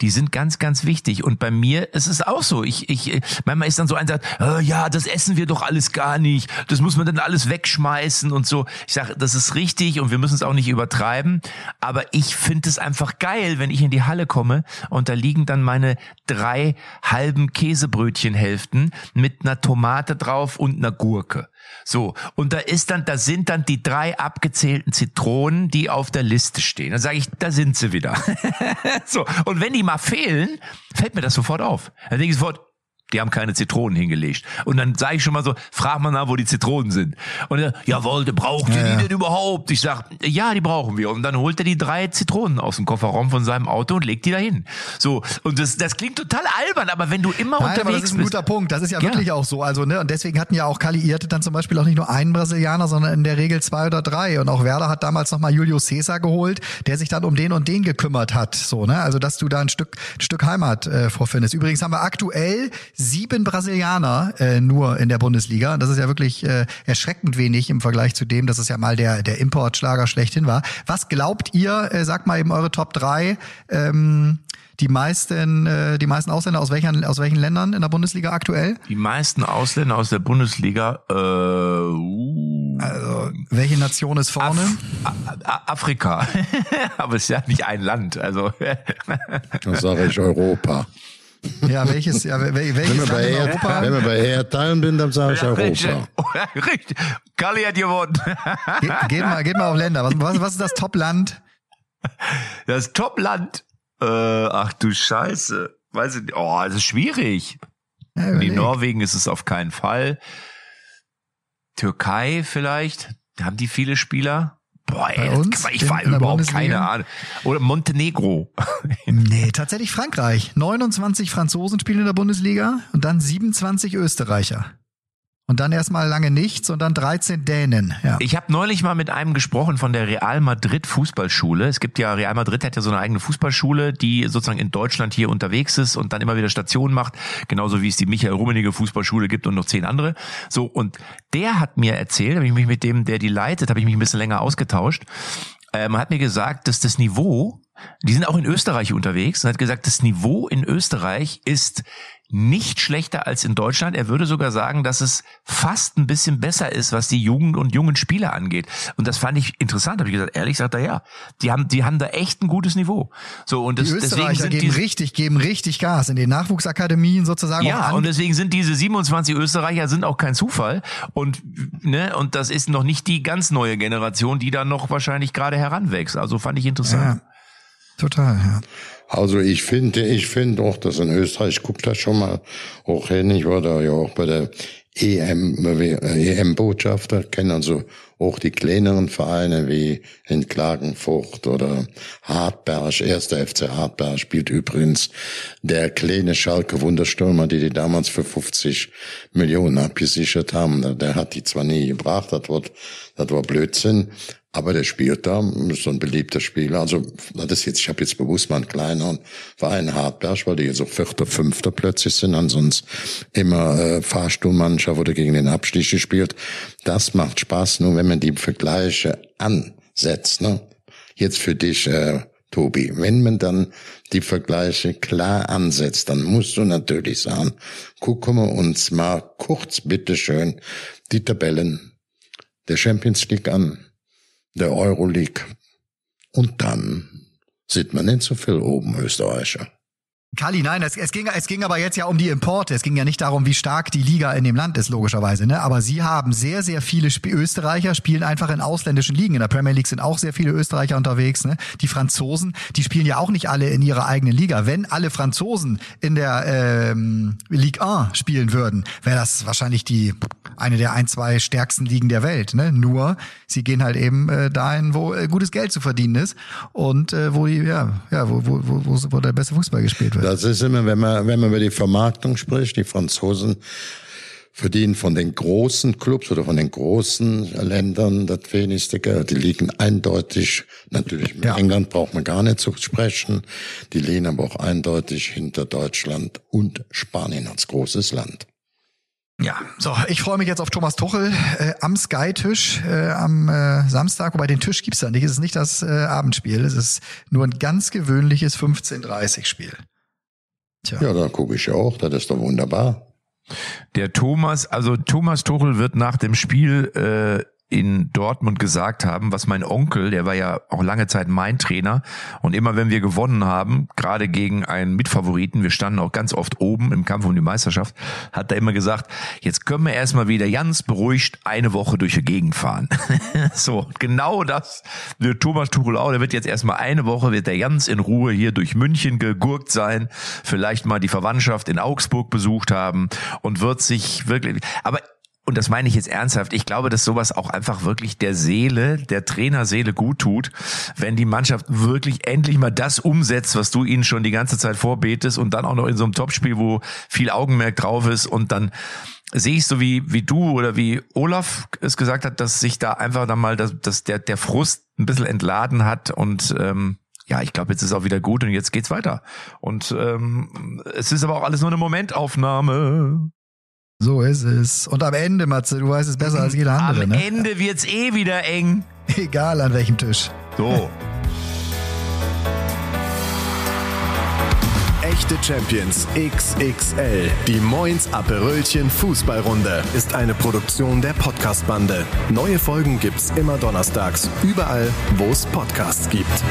die sind ganz, ganz wichtig. Und bei mir ist es auch so. Ich, ich, manchmal ist dann so ein Satz, oh, ja, das essen wir doch alles gar nicht, das muss man dann alles wegschmeißen und so. Ich sage, das ist richtig und wir müssen es auch nicht übertreiben. Aber ich finde es einfach geil, wenn ich in die Halle komme und da liegen dann meine drei halben Käsebrötchenhälften mit einer Tomate drauf und einer Gurke. So, und da ist dann, da sind dann die drei abgezählten Zitronen, die auf der Liste stehen. Dann sage ich, da sind sie wieder. so, und wenn die mal fehlen, fällt mir das sofort auf. Dann denke ich sofort, die haben keine Zitronen hingelegt. Und dann sage ich schon mal so, frag mal nach, wo die Zitronen sind. Und er, jawohl, braucht ihr ja, die denn überhaupt? Ich sag, ja, die brauchen wir. Und dann holt er die drei Zitronen aus dem Kofferraum von seinem Auto und legt die dahin. So, und das, das klingt total albern, aber wenn du immer Nein, unterwegs aber das ist ein guter Punkt. Das ist ja, ja, wirklich auch so. Also, ne, und deswegen hatten ja auch Kaliierte dann zum Beispiel auch nicht nur einen Brasilianer, sondern in der Regel zwei oder drei. Und auch Werder hat damals nochmal Julio Cesar geholt, der sich dann um den und den gekümmert hat. So, ne? Also, dass du da ein Stück, ein Stück Heimat äh, vorfindest. Übrigens haben wir aktuell sieben Brasilianer äh, nur in der Bundesliga. Das ist ja wirklich äh, erschreckend wenig im Vergleich zu dem, dass es ja mal der, der Importschlager schlechthin war. Was glaubt ihr, äh, sagt mal eben eure Top 3, ähm, die meisten, äh, die meisten Ausländer aus welchen, aus welchen Ländern in der Bundesliga aktuell? Die meisten Ausländer aus der Bundesliga, äh, uh, also, welche Nation ist vorne? Af Afrika. Aber es ist ja nicht ein Land, also. das sage ich Europa. Ja, welches, ja, welches wenn, wir bei in Europa? wenn wir bei Erdteilen bin, dann sage ich ja, Europa. Richtig. Kali hat gewonnen. Ge geht, mal, geht mal auf Länder. Was, was, was ist das Top-Land? Das Top-Land? Äh, ach du Scheiße. Weiß ich nicht. Oh, das ist schwierig. Ja, Die Norwegen ist es auf keinen Fall. Türkei vielleicht. Haben die viele Spieler? Boah, ey, uns, ich war überhaupt keine Ahnung. Oder Montenegro. nee, tatsächlich Frankreich. 29 Franzosen spielen in der Bundesliga und dann 27 Österreicher. Und dann erstmal lange nichts und dann 13 Dänen. Ja. Ich habe neulich mal mit einem gesprochen von der Real Madrid Fußballschule. Es gibt ja, Real Madrid hat ja so eine eigene Fußballschule, die sozusagen in Deutschland hier unterwegs ist und dann immer wieder Stationen macht. Genauso wie es die Michael Rummenigge Fußballschule gibt und noch zehn andere. So, und der hat mir erzählt, habe ich mich mit dem, der die leitet, habe ich mich ein bisschen länger ausgetauscht. Ähm, hat mir gesagt, dass das Niveau, die sind auch in Österreich unterwegs und hat gesagt, das Niveau in Österreich ist nicht schlechter als in Deutschland. Er würde sogar sagen, dass es fast ein bisschen besser ist, was die Jugend und jungen Spieler angeht. Und das fand ich interessant. Habe ich gesagt, ehrlich sagt er ja, die haben, die haben da echt ein gutes Niveau. So und das, die deswegen sind geben die, richtig, geben richtig Gas in den Nachwuchsakademien sozusagen. Ja, und deswegen sind diese 27 Österreicher sind auch kein Zufall. Und ne, und das ist noch nicht die ganz neue Generation, die da noch wahrscheinlich gerade heranwächst. Also fand ich interessant. Ja, total. Ja. Also ich finde, ich finde auch, dass in Österreich, guckt das schon mal auch hin, ich war da ja auch bei der EM, EM-Botschafter, kennen also auch die kleineren Vereine wie in Klagenfurt oder Hartberg, erster FC Hartberg spielt übrigens der kleine Schalke Wunderstürmer, die die damals für 50 Millionen abgesichert haben. Der hat die zwar nie gebracht, das war, das war Blödsinn, aber der spielt da, so ein beliebter Spieler. Also das ist jetzt, ich habe jetzt bewusst mal einen kleineren Verein Hartberg, weil die jetzt so Vierter, Fünfter plötzlich sind. Ansonsten immer äh, Fahrstuhlmannschaft oder gegen den Abstieg gespielt. Das macht Spaß, nur wenn man die Vergleiche ansetzt. Ne? Jetzt für dich, äh, Tobi, wenn man dann die Vergleiche klar ansetzt, dann musst du natürlich sagen, gucken wir uns mal kurz bitteschön die Tabellen der Champions League an der Euroleague. Und dann sieht man nicht so viel oben Österreicher. Kali, nein, es, es, ging, es ging aber jetzt ja um die Importe. Es ging ja nicht darum, wie stark die Liga in dem Land ist, logischerweise. Ne? Aber sie haben sehr, sehr viele Sp Österreicher, spielen einfach in ausländischen Ligen. In der Premier League sind auch sehr viele Österreicher unterwegs. Ne? Die Franzosen, die spielen ja auch nicht alle in ihrer eigenen Liga. Wenn alle Franzosen in der ähm, Ligue 1 spielen würden, wäre das wahrscheinlich die eine der ein, zwei stärksten Ligen der Welt. Ne? Nur, sie gehen halt eben äh, dahin, wo äh, gutes Geld zu verdienen ist und äh, wo die, ja, ja, wo, wo, wo, wo der beste Fußball gespielt wird wird. Das ist immer, wenn man, wenn man über die Vermarktung spricht, die Franzosen verdienen von den großen Clubs oder von den großen Ländern das wenigste Geld. Die liegen eindeutig, natürlich mit ja. England braucht man gar nicht zu sprechen, die liegen aber auch eindeutig hinter Deutschland und Spanien als großes Land. Ja, so, ich freue mich jetzt auf Thomas Tuchel äh, am Sky-Tisch äh, am äh, Samstag, wobei den Tisch gibt's da nicht. Es ist nicht das äh, Abendspiel, es ist nur ein ganz gewöhnliches 15:30-Spiel. Tja. Ja, da gucke ich auch, das ist doch wunderbar. Der Thomas, also Thomas Tuchel wird nach dem Spiel äh, in Dortmund gesagt haben, was mein Onkel, der war ja auch lange Zeit mein Trainer und immer wenn wir gewonnen haben, gerade gegen einen Mitfavoriten, wir standen auch ganz oft oben im Kampf um die Meisterschaft, hat er immer gesagt, jetzt können wir erstmal wieder ganz beruhigt eine Woche durch die Gegend fahren. so, genau das wird Thomas Tuchel der wird jetzt erstmal eine Woche, wird der ganz in Ruhe hier durch München gegurkt sein, vielleicht mal die Verwandtschaft in Augsburg besucht haben und wird sich wirklich, aber und das meine ich jetzt ernsthaft, ich glaube, dass sowas auch einfach wirklich der Seele, der Trainerseele gut tut, wenn die Mannschaft wirklich endlich mal das umsetzt, was du ihnen schon die ganze Zeit vorbetest und dann auch noch in so einem Topspiel, wo viel Augenmerk drauf ist und dann sehe ich so wie, wie du oder wie Olaf es gesagt hat, dass sich da einfach dann mal das, das, der, der Frust ein bisschen entladen hat und ähm, ja, ich glaube, jetzt ist auch wieder gut und jetzt geht's weiter. Und ähm, es ist aber auch alles nur eine Momentaufnahme. So ist es. Und am Ende, Matze, du weißt es besser als jeder andere. Am ne? Ende wird's eh wieder eng. Egal an welchem Tisch. So. Echte Champions XXL. Die Moins Aperölchen Fußballrunde ist eine Produktion der Podcastbande. Neue Folgen gibt's immer donnerstags, überall, wo es Podcasts gibt.